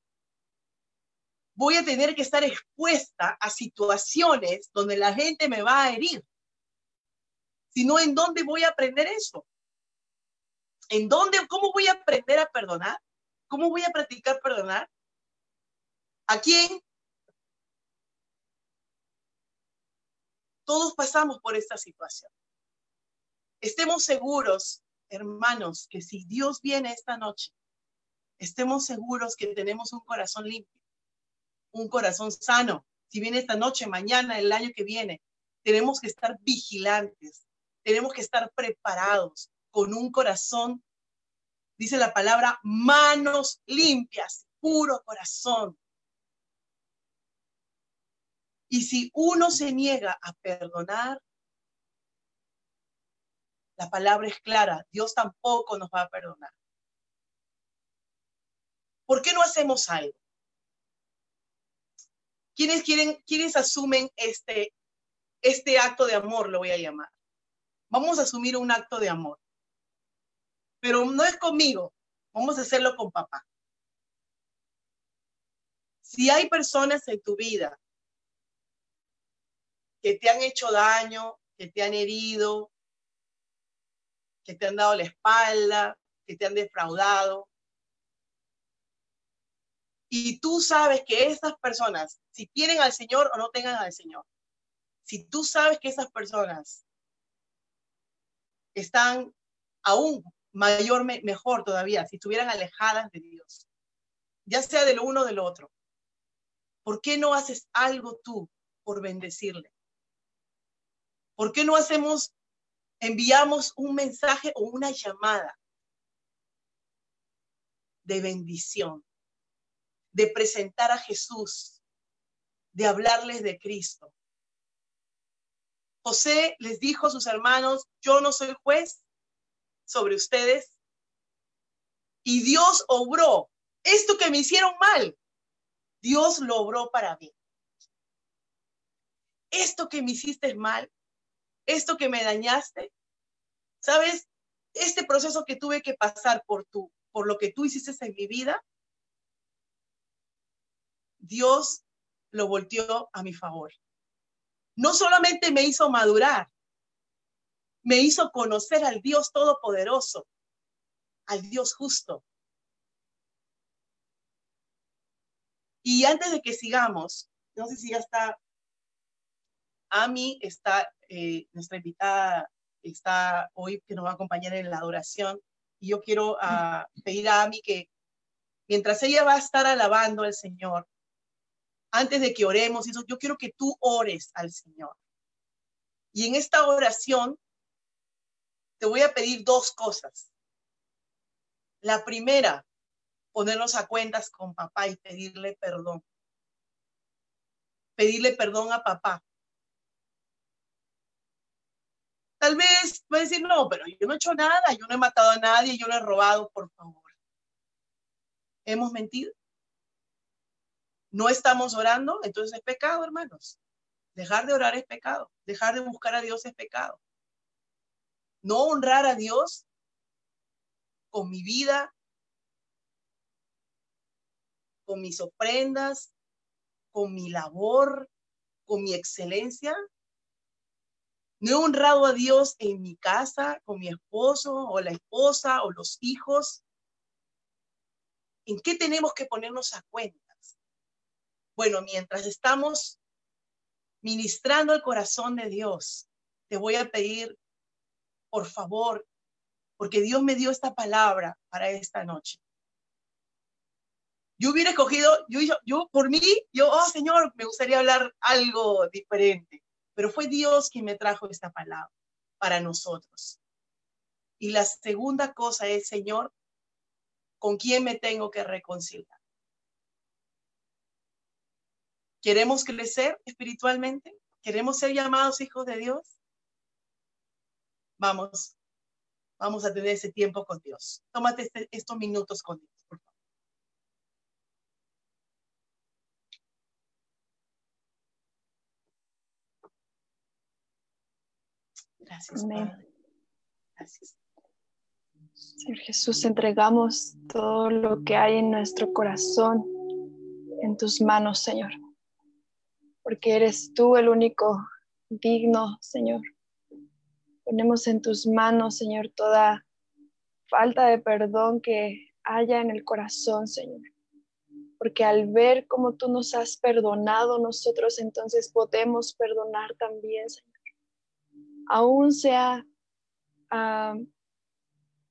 Voy a tener que estar expuesta a situaciones donde la gente me va a herir. Si no, ¿en dónde voy a aprender eso? ¿En dónde, cómo voy a aprender a perdonar? ¿Cómo voy a practicar perdonar? ¿A quién? Todos pasamos por esta situación. Estemos seguros, hermanos, que si Dios viene esta noche, estemos seguros que tenemos un corazón limpio, un corazón sano. Si viene esta noche, mañana, el año que viene, tenemos que estar vigilantes, tenemos que estar preparados con un corazón, dice la palabra, manos limpias, puro corazón. Y si uno se niega a perdonar, la palabra es clara, Dios tampoco nos va a perdonar. ¿Por qué no hacemos algo? ¿Quiénes quieren, asumen este, este acto de amor, lo voy a llamar? Vamos a asumir un acto de amor. Pero no es conmigo, vamos a hacerlo con papá. Si hay personas en tu vida que te han hecho daño, que te han herido, que te han dado la espalda, que te han defraudado. Y tú sabes que esas personas, si tienen al Señor o no tengan al Señor, si tú sabes que esas personas están aún mayor, mejor todavía, si estuvieran alejadas de Dios, ya sea del uno o del otro, ¿por qué no haces algo tú por bendecirle? ¿Por qué no hacemos enviamos un mensaje o una llamada de bendición, de presentar a Jesús, de hablarles de Cristo. José les dijo a sus hermanos, yo no soy juez sobre ustedes. Y Dios obró. Esto que me hicieron mal, Dios lo obró para mí. Esto que me hiciste mal, esto que me dañaste, ¿sabes? Este proceso que tuve que pasar por tú, por lo que tú hiciste en mi vida, Dios lo volteó a mi favor. No solamente me hizo madurar, me hizo conocer al Dios Todopoderoso, al Dios justo. Y antes de que sigamos, no sé si ya está, Ami está eh, nuestra invitada está hoy que nos va a acompañar en la adoración. Y yo quiero ah, pedir a Ami que mientras ella va a estar alabando al Señor, antes de que oremos, yo quiero que tú ores al Señor. Y en esta oración te voy a pedir dos cosas. La primera, ponernos a cuentas con papá y pedirle perdón. Pedirle perdón a papá Tal vez va decir, no, pero yo no he hecho nada, yo no he matado a nadie, yo no he robado, por favor. ¿Hemos mentido? ¿No estamos orando? Entonces es pecado, hermanos. Dejar de orar es pecado. Dejar de buscar a Dios es pecado. No honrar a Dios con mi vida, con mis ofrendas, con mi labor, con mi excelencia, no he honrado a Dios en mi casa, con mi esposo o la esposa o los hijos. ¿En qué tenemos que ponernos a cuentas? Bueno, mientras estamos ministrando el corazón de Dios, te voy a pedir, por favor, porque Dios me dio esta palabra para esta noche. Yo hubiera escogido, yo, yo, por mí, yo, oh Señor, me gustaría hablar algo diferente pero fue Dios quien me trajo esta palabra para nosotros. Y la segunda cosa es, Señor, ¿con quién me tengo que reconciliar? ¿Queremos crecer espiritualmente? ¿Queremos ser llamados hijos de Dios? Vamos, vamos a tener ese tiempo con Dios. Tómate este, estos minutos con Dios, por favor. Gracias, Gracias. Señor Jesús, entregamos todo lo que hay en nuestro corazón en tus manos, Señor, porque eres tú el único digno, Señor. Ponemos en tus manos, Señor, toda falta de perdón que haya en el corazón, Señor. Porque al ver cómo tú nos has perdonado, nosotros entonces podemos perdonar también, Señor aún sea ah,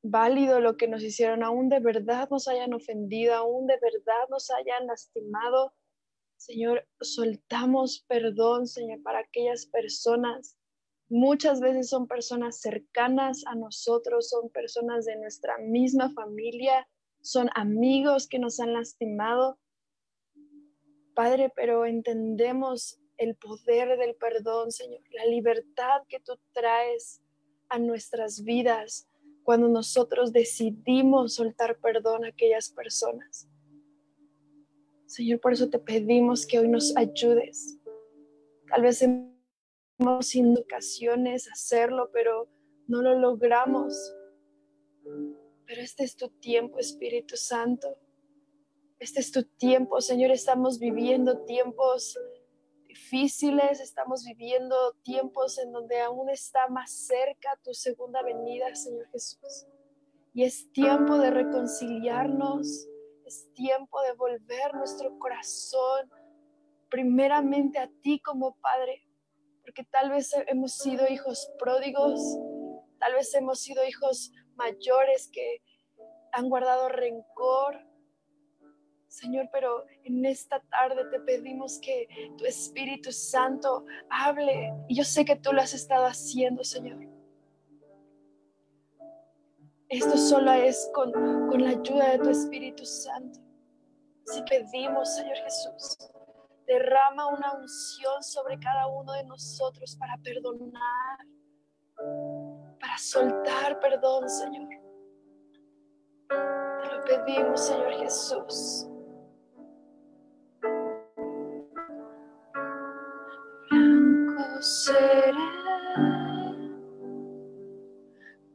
válido lo que nos hicieron, aún de verdad nos hayan ofendido, aún de verdad nos hayan lastimado, Señor, soltamos perdón, Señor, para aquellas personas. Muchas veces son personas cercanas a nosotros, son personas de nuestra misma familia, son amigos que nos han lastimado. Padre, pero entendemos el poder del perdón, Señor, la libertad que tú traes a nuestras vidas cuando nosotros decidimos soltar perdón a aquellas personas. Señor, por eso te pedimos que hoy nos ayudes. Tal vez hemos sin ocasiones hacerlo, pero no lo logramos. Pero este es tu tiempo, Espíritu Santo. Este es tu tiempo, Señor. Estamos viviendo tiempos difíciles, estamos viviendo tiempos en donde aún está más cerca tu segunda venida, Señor Jesús. Y es tiempo de reconciliarnos, es tiempo de volver nuestro corazón primeramente a ti como Padre, porque tal vez hemos sido hijos pródigos, tal vez hemos sido hijos mayores que han guardado rencor, Señor, pero en esta tarde te pedimos que tu Espíritu Santo hable. Y yo sé que tú lo has estado haciendo, Señor. Esto solo es con, con la ayuda de tu Espíritu Santo. Si pedimos, Señor Jesús, derrama una unción sobre cada uno de nosotros para perdonar, para soltar perdón, Señor. Te lo pedimos, Señor Jesús. seré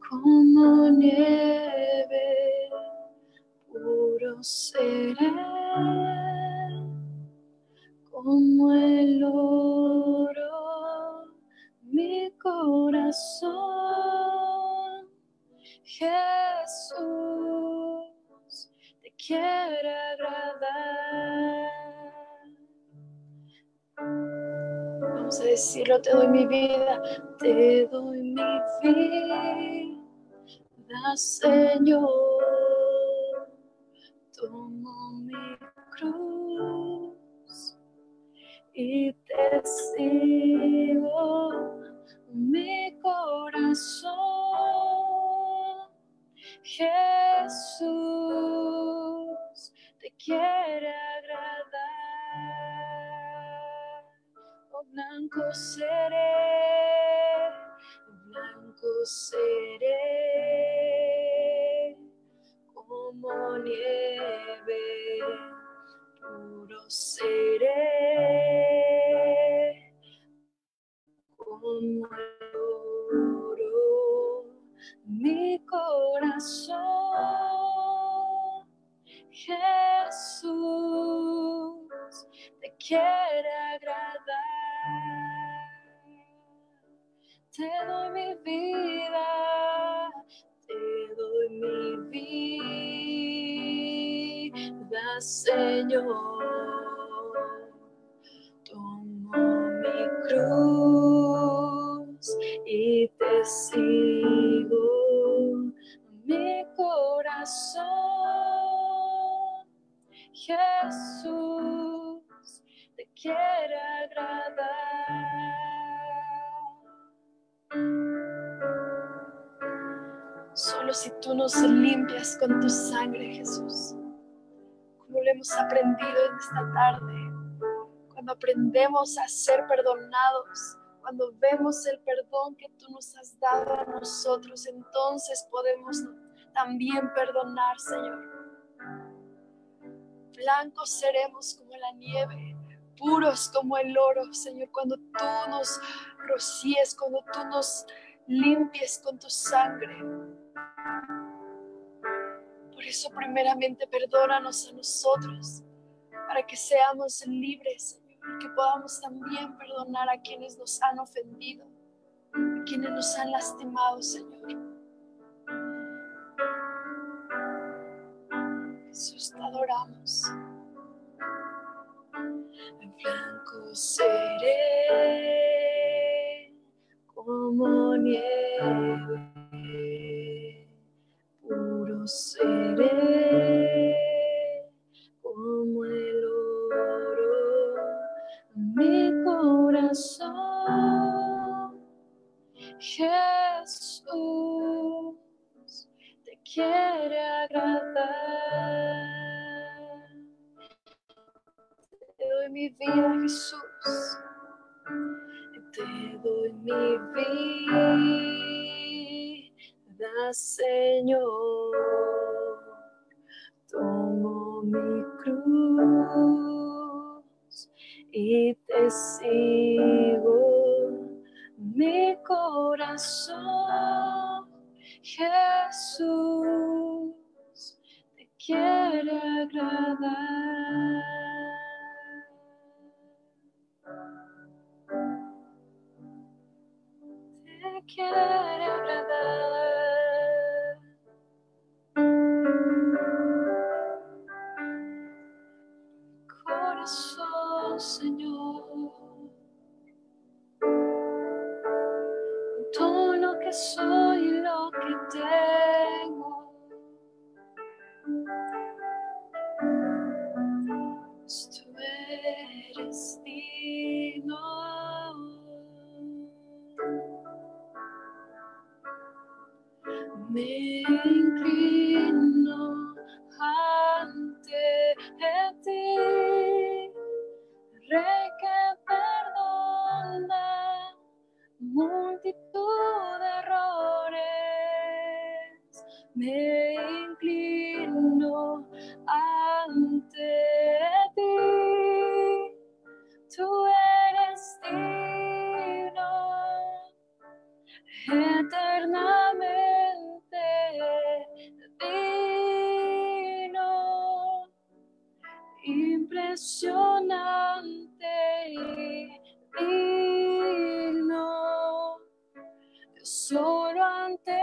como nieve, puro seré a decirlo, te doy mi vida, te doy mi vida, Señor. A ser perdonados, cuando vemos el perdón que tú nos has dado a nosotros, entonces podemos también perdonar, Señor. Blancos seremos como la nieve, puros como el oro, Señor, cuando tú nos rocíes, cuando tú nos limpies con tu sangre. Por eso primeramente perdónanos a nosotros, para que seamos libres, Señor, que podamos también perdonar a quienes nos han ofendido, a quienes nos han lastimado, Señor. Jesús, te adoramos. En blanco seré como nieve corazón. Jesús te quiere agradar. Te doy mi vida, Jesús. Te doy mi vida, Señor. Tomo mi cruz y te sigo. Mi corazón, Jesús, te quiere agradar. Te agradar. Señor. todo lo que soy y lo que tengo. Tú eres digno. Me impresionante y digno. Solo ante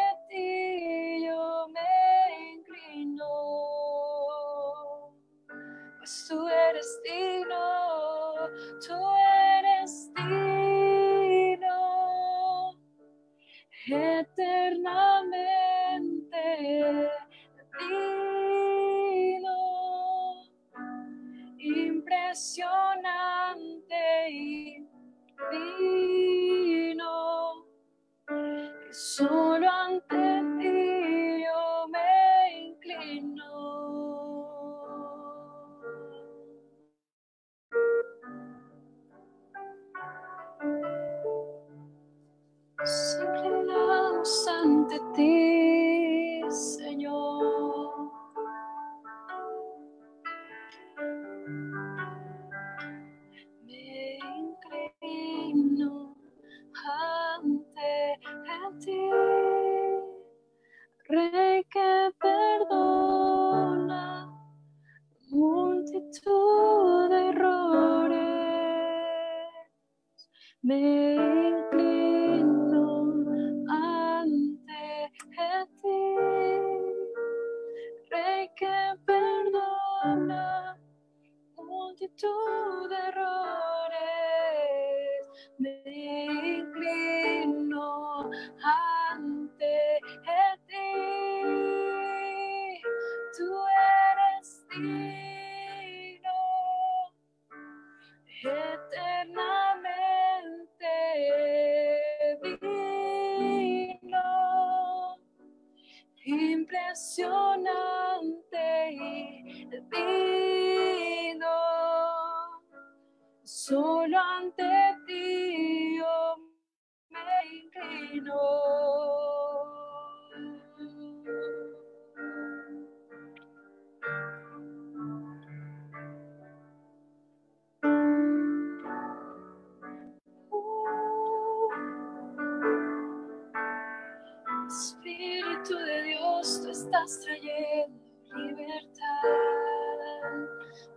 estás trayendo libertad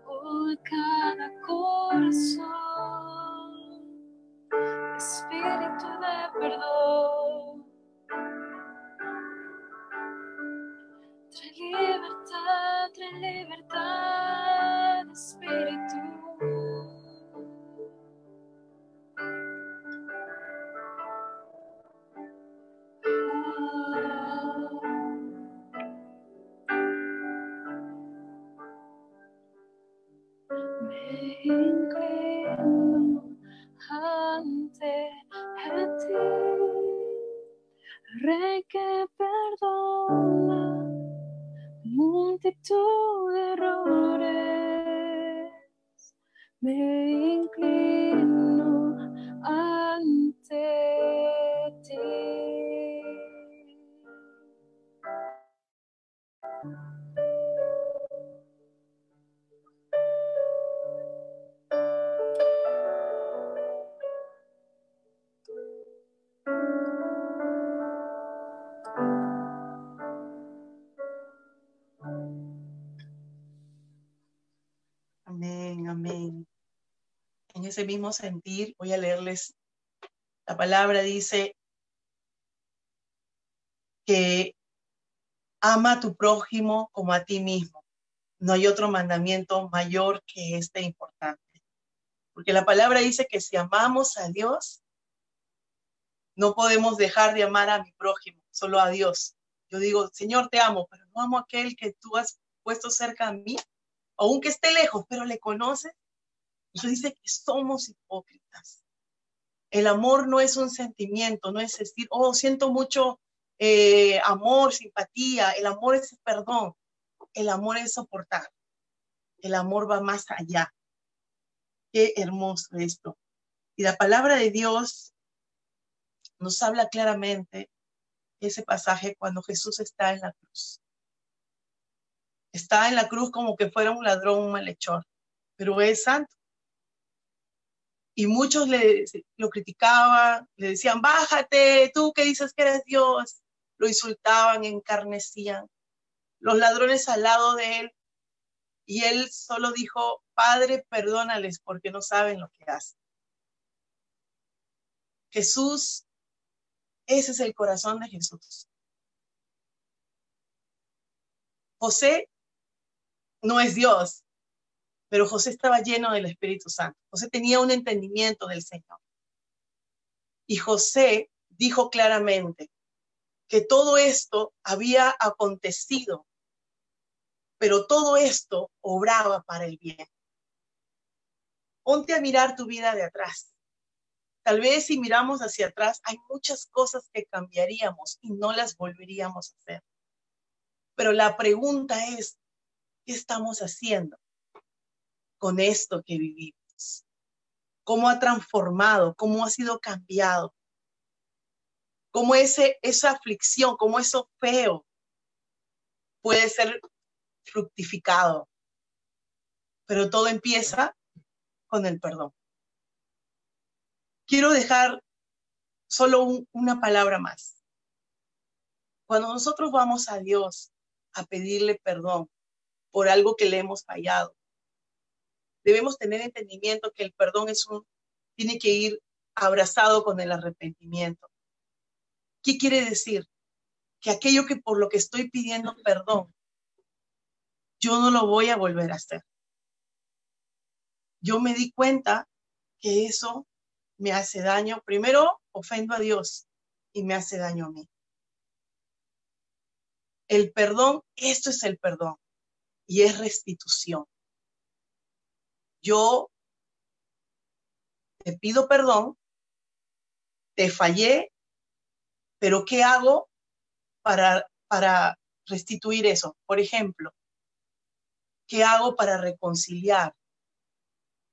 por cada corazón. Espíritu de perdón, trae libertad, trae libertad, Espíritu. Rey que perdona multitud de errores, me inclino. Ese mismo sentir, voy a leerles la palabra, dice que ama a tu prójimo como a ti mismo. No hay otro mandamiento mayor que este importante. Porque la palabra dice que si amamos a Dios, no podemos dejar de amar a mi prójimo, solo a Dios. Yo digo, Señor, te amo, pero no amo a aquel que tú has puesto cerca a mí, aunque esté lejos, pero le conoces. Eso dice que somos hipócritas. El amor no es un sentimiento, no es decir, oh, siento mucho eh, amor, simpatía. El amor es perdón. El amor es soportar. El amor va más allá. Qué hermoso esto. Y la palabra de Dios nos habla claramente ese pasaje cuando Jesús está en la cruz. Está en la cruz como que fuera un ladrón, un malhechor, pero es santo y muchos le, lo criticaban, le decían, bájate, tú que dices que eres Dios. Lo insultaban, encarnecían. Los ladrones al lado de él. Y él solo dijo, Padre, perdónales porque no saben lo que hacen. Jesús, ese es el corazón de Jesús. José no es Dios, pero José estaba lleno del Espíritu Santo. José tenía un entendimiento del Señor. Y José dijo claramente que todo esto había acontecido, pero todo esto obraba para el bien. Ponte a mirar tu vida de atrás. Tal vez si miramos hacia atrás, hay muchas cosas que cambiaríamos y no las volveríamos a hacer. Pero la pregunta es, ¿qué estamos haciendo? Con esto que vivimos. Cómo ha transformado, cómo ha sido cambiado. Cómo ese, esa aflicción, cómo eso feo puede ser fructificado. Pero todo empieza con el perdón. Quiero dejar solo una palabra más. Cuando nosotros vamos a Dios a pedirle perdón por algo que le hemos fallado, debemos tener entendimiento que el perdón es un, tiene que ir abrazado con el arrepentimiento. ¿Qué quiere decir? Que aquello que por lo que estoy pidiendo perdón, yo no lo voy a volver a hacer. Yo me di cuenta que eso me hace daño. Primero, ofendo a Dios y me hace daño a mí. El perdón, esto es el perdón y es restitución yo te pido perdón, te fallé, pero ¿qué hago para, para restituir eso? Por ejemplo, ¿qué hago para reconciliar?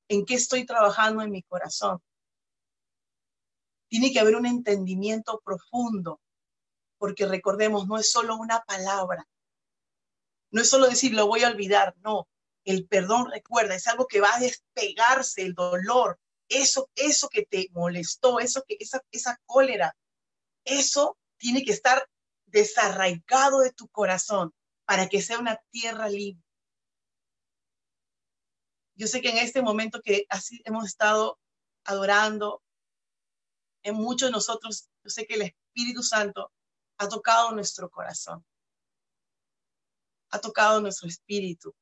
¿En qué estoy trabajando en mi corazón? Tiene que haber un entendimiento profundo, porque recordemos, no es solo una palabra, no es solo decir, lo voy a olvidar, no, el perdón, recuerda, es algo que va a despegarse el dolor, eso, eso que te molestó, eso que, esa, esa cólera, eso tiene que estar desarraigado de tu corazón para que sea una tierra libre. Yo sé que en este momento que así hemos estado adorando, en muchos de nosotros, yo sé que el Espíritu Santo ha tocado nuestro corazón, ha tocado nuestro espíritu.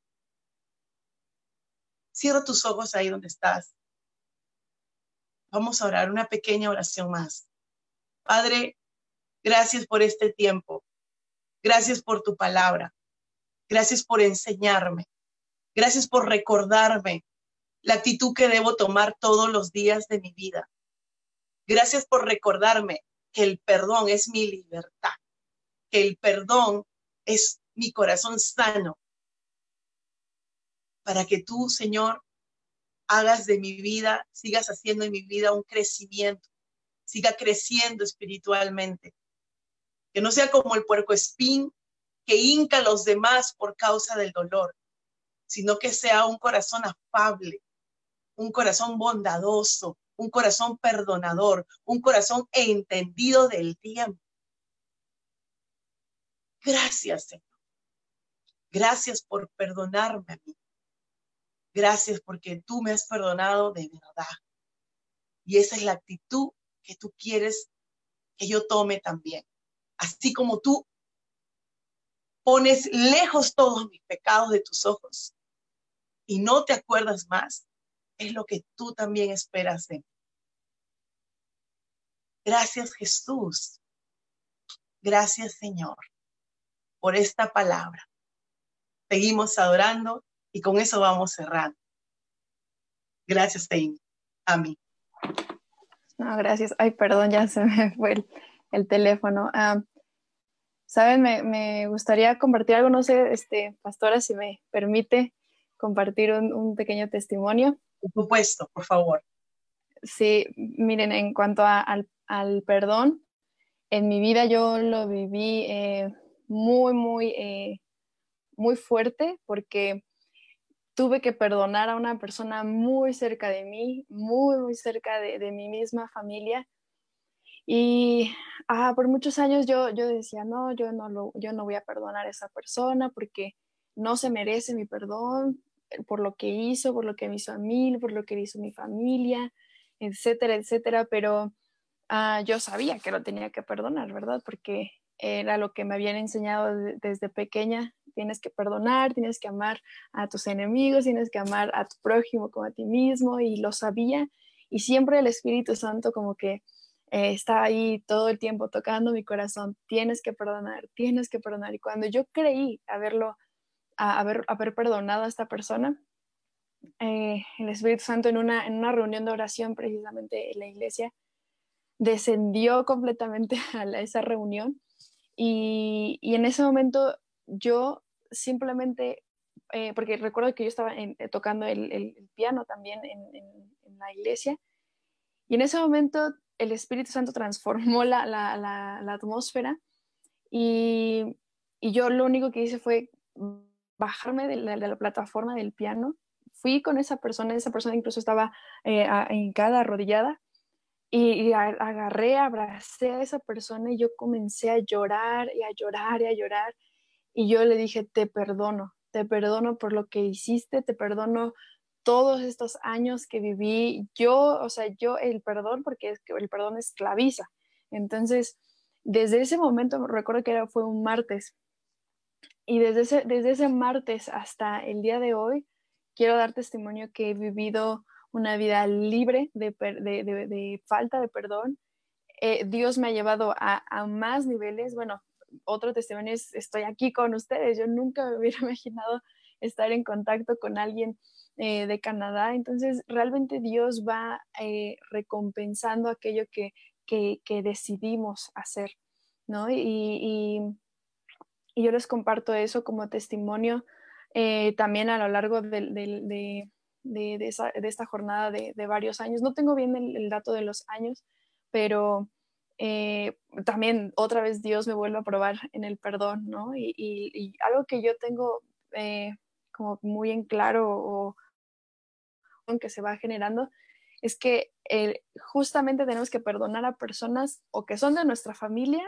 Cierra tus ojos ahí donde estás. Vamos a orar una pequeña oración más. Padre, gracias por este tiempo. Gracias por tu palabra. Gracias por enseñarme. Gracias por recordarme la actitud que debo tomar todos los días de mi vida. Gracias por recordarme que el perdón es mi libertad. que el perdón es mi corazón sano, para que tú, Señor, hagas de mi vida, sigas haciendo en mi vida un crecimiento, siga creciendo espiritualmente. Que no sea como el puerco espín que hinca a los demás por causa del dolor, sino que sea un corazón afable, un corazón bondadoso, un corazón perdonador, un corazón entendido del tiempo. Gracias, Señor. Gracias por perdonarme a mí. Gracias porque tú me has perdonado de verdad. Y esa es la actitud que tú quieres que yo tome también. Así como tú pones lejos todos mis pecados de tus ojos y no te acuerdas más, es lo que tú también esperas de mí. Gracias Jesús. Gracias Señor por esta palabra. Seguimos adorando y con eso vamos cerrando. Gracias, Tein. A mí. No, gracias. Ay, perdón, ya se me fue el, teléfono. Ah, Saben, me, gustaría compartir algo, no sé, este, pastora, si me permite compartir un, pequeño testimonio. Por supuesto, por favor. Sí, miren, en cuanto al, perdón, en mi vida yo lo viví eh, muy, muy, eh, muy fuerte porque tuve que perdonar a una persona muy cerca de mí, muy, muy cerca de, mi misma familia. Y ah, por muchos años yo, yo decía, no, yo no, lo, yo no voy a perdonar a esa persona porque no se merece mi perdón eh, por lo que hizo, por lo que me hizo a mí, por lo que hizo mi familia, etcétera, etcétera. Pero ah, yo sabía que lo tenía que perdonar, ¿verdad? Porque era lo que me habían enseñado desde pequeña. Tienes que perdonar, tienes que amar a tus enemigos, tienes que amar a tu prójimo como a ti mismo y lo sabía. Y siempre el Espíritu Santo como que eh, está ahí todo el tiempo tocando mi corazón, tienes que perdonar, tienes que perdonar. Y cuando yo creí haberlo, haber, haber perdonado a esta persona, eh, el Espíritu Santo en una, en una reunión de oración precisamente en la iglesia, descendió completamente a esa reunión y, y, en ese momento yo simplemente, eh, porque recuerdo que yo estaba tocando el, piano también en, la iglesia, y en ese momento el Espíritu Santo transformó la, atmósfera y, yo lo único que hice fue bajarme de la, plataforma del piano. Fui con esa persona, esa persona incluso estaba eh, hincada, arrodillada, y, agarré, abracé a esa persona y yo comencé a llorar y a llorar y a llorar. Y yo le dije, te perdono, te perdono por lo que hiciste, te perdono todos estos años que viví, yo, o sea, yo el perdón, porque es que el perdón esclaviza. Entonces, desde ese momento, recuerdo que era, fue un martes, y desde ese, desde ese martes hasta el día de hoy, quiero dar testimonio que he vivido una vida libre de, de, falta de perdón. Eh, Dios me ha llevado a, a, más niveles. Bueno, otro testimonio es, estoy aquí con ustedes. Yo nunca me hubiera imaginado estar en contacto con alguien eh, de Canadá. Entonces, realmente Dios va eh, recompensando aquello que, que, decidimos hacer, ¿no? Y, y, yo les comparto eso como testimonio eh, también a lo largo de, de, de, esa, esta jornada de, varios años. No tengo bien el, dato de los años, pero también otra vez Dios me vuelve a probar en el perdón, ¿no? Y, algo que yo tengo como muy en claro o, que se va generando es que eh, justamente tenemos que perdonar a personas o que son de nuestra familia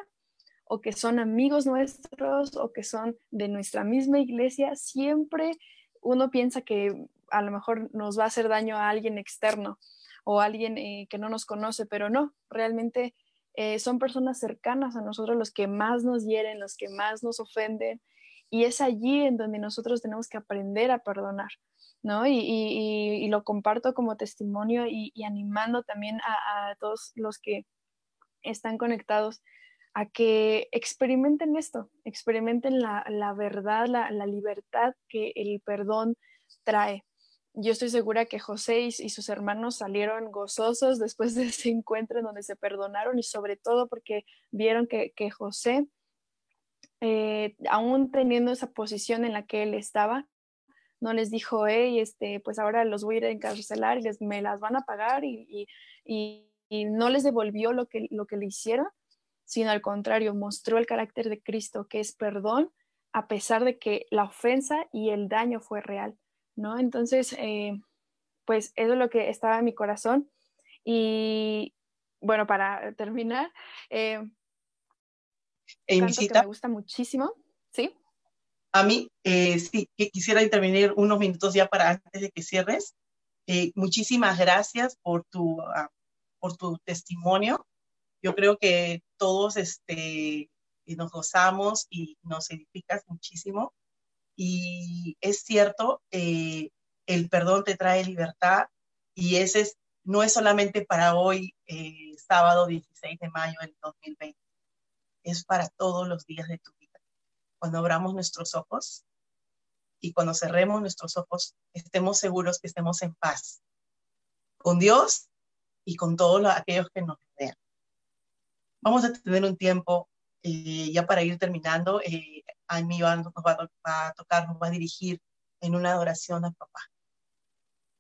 o que son amigos nuestros o que son de nuestra misma iglesia. Siempre uno piensa que a lo mejor nos va a hacer daño a alguien externo o a alguien eh, que no nos conoce, pero no, realmente eh, son personas cercanas a nosotros los que más nos hieren, los que más nos ofenden. Y es allí en donde nosotros tenemos que aprender a perdonar. ¿no? Y, lo comparto como testimonio y, animando también a, todos los que están conectados a que experimenten esto, experimenten la, verdad, la, libertad que el perdón trae. Yo estoy segura que José y, sus hermanos salieron gozosos después de ese encuentro en donde se perdonaron y sobre todo porque vieron que, José eh, aún teniendo esa posición en la que él estaba, no les dijo, hey, este, pues ahora los voy a ir a encarcelar y les, me las van a pagar y, no les devolvió lo que, lo que le hicieron, sino al contrario, mostró el carácter de Cristo, que es perdón, a pesar de que la ofensa y el daño fue real, ¿no? Entonces, eh, pues eso es lo que estaba en mi corazón. Y bueno, para terminar, eh, e que me gusta muchísimo, ¿sí? A mí, eh, sí, que quisiera intervenir unos minutos ya para antes de que cierres. Eh, muchísimas gracias por tu, ah, por tu testimonio. Yo creo que todos este, nos gozamos y nos edificas muchísimo. Y es cierto, eh, el perdón te trae libertad y ese es, no es solamente para hoy, sábado 16 de mayo del 2020, es para todos los días de tu vida cuando abramos nuestros ojos y cuando cerremos nuestros ojos, estemos seguros que estemos en paz con Dios y con todos aquellos que nos rodean. Vamos a tener un tiempo eh, ya para ir terminando. Eh, a mí va, nos va, a tocar, nos va a dirigir en una adoración al papá.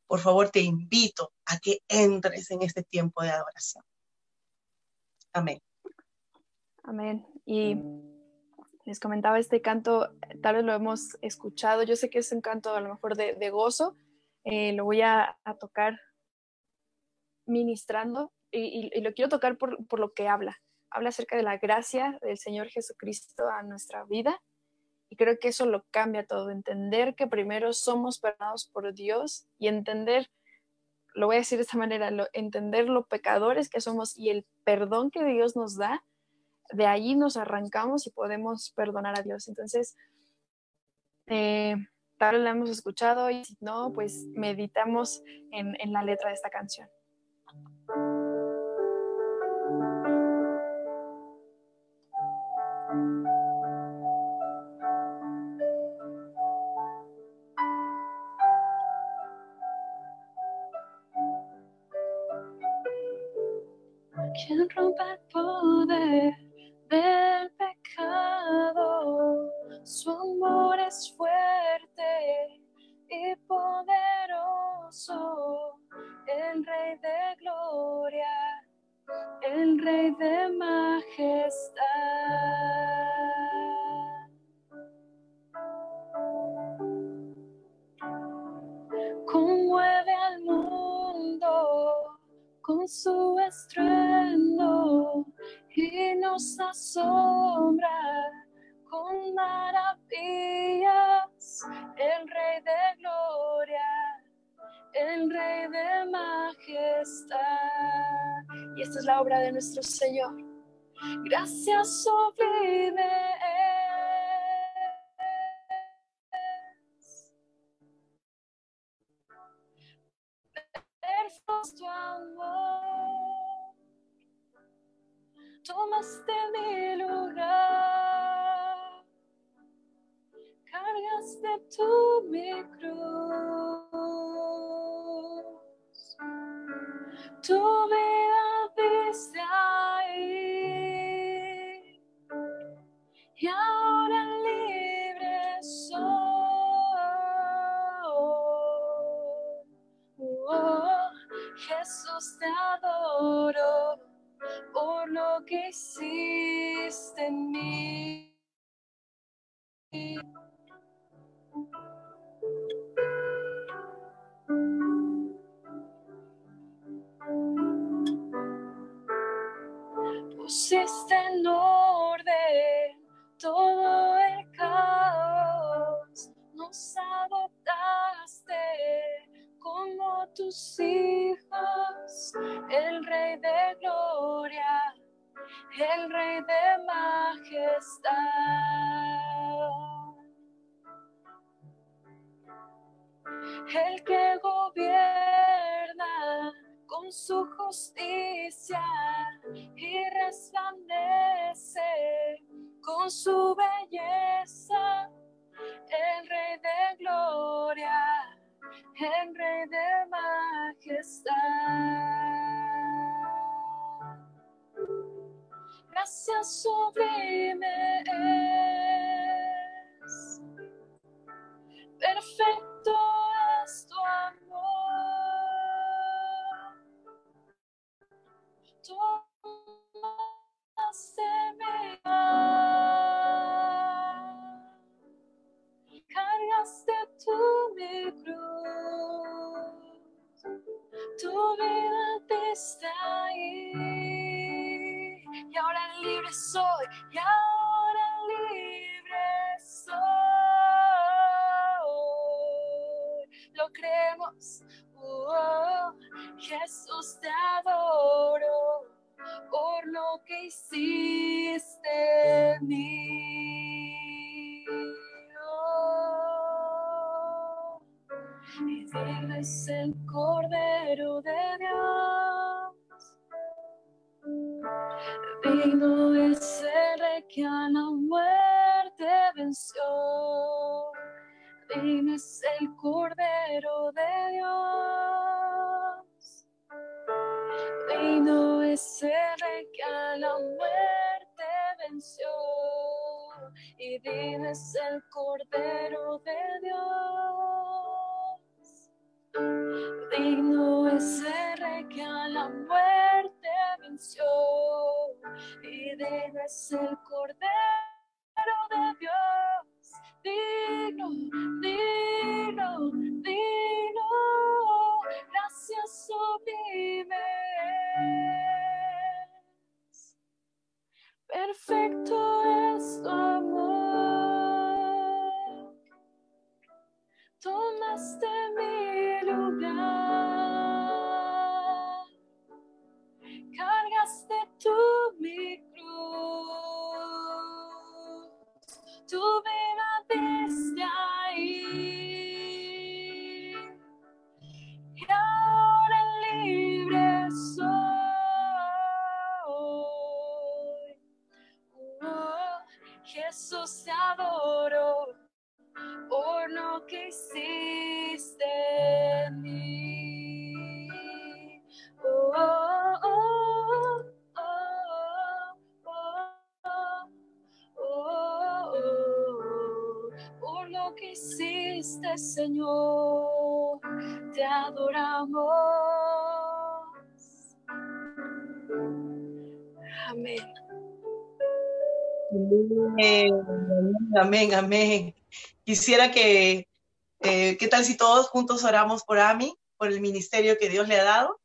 Por favor, te invito a que entres en este tiempo de adoración. Amén. Amén. Y les comentaba este canto, tal vez lo hemos escuchado, yo sé que es un canto a lo mejor de, gozo, eh, lo voy a, tocar ministrando y, lo quiero tocar por, por, lo que habla. Habla acerca de la gracia del Señor Jesucristo a nuestra vida y creo que eso lo cambia todo, entender que primero somos perdonados por Dios y entender, lo voy a decir de esta manera, entender lo pecadores que somos y el perdón que Dios nos da de ahí nos arrancamos y podemos perdonar a Dios. Entonces, eh, tal vez la hemos escuchado y si no, pues meditamos en, en la letra de esta canción. Pusiste en orden todo el caos, nos adoptaste como tus hijos, el Rey de Gloria, el Rey de Majestad. Es el Cordero de Dios. Digno es el rey que a la muerte amén, amén. Quisiera que, eh, ¿qué tal si todos juntos oramos por Ami, por el ministerio que Dios le ha dado?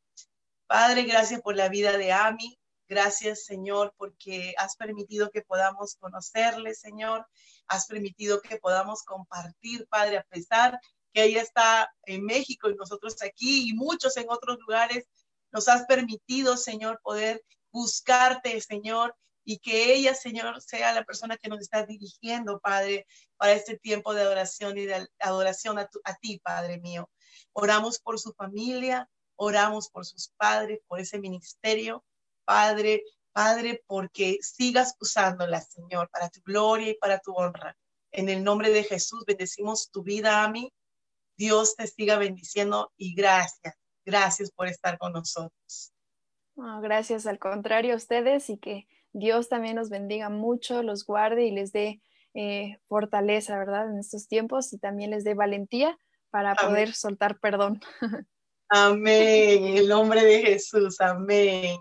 Padre, gracias por la vida de Ami. Gracias, Señor, porque has permitido que podamos conocerle, Señor. Has permitido que podamos compartir, Padre, a pesar que ella está en México y nosotros aquí y muchos en otros lugares. Nos has permitido, Señor, poder buscarte, Señor, y que ella, Señor, sea la persona que nos está dirigiendo, Padre, para este tiempo de adoración y de adoración a, tu, a ti, Padre mío. Oramos por su familia, oramos por sus padres, por ese ministerio, Padre, Padre, porque sigas usándola, Señor, para tu gloria y para tu honra. En el nombre de Jesús, bendecimos tu vida a mí. Dios te siga bendiciendo y gracias, gracias por estar con nosotros. No, gracias, al contrario a ustedes y que Dios también los bendiga mucho, los guarde y les dé eh, fortaleza, ¿verdad? En estos tiempos y también les dé valentía para Amén. poder soltar perdón. Amén, en el nombre de Jesús, amén.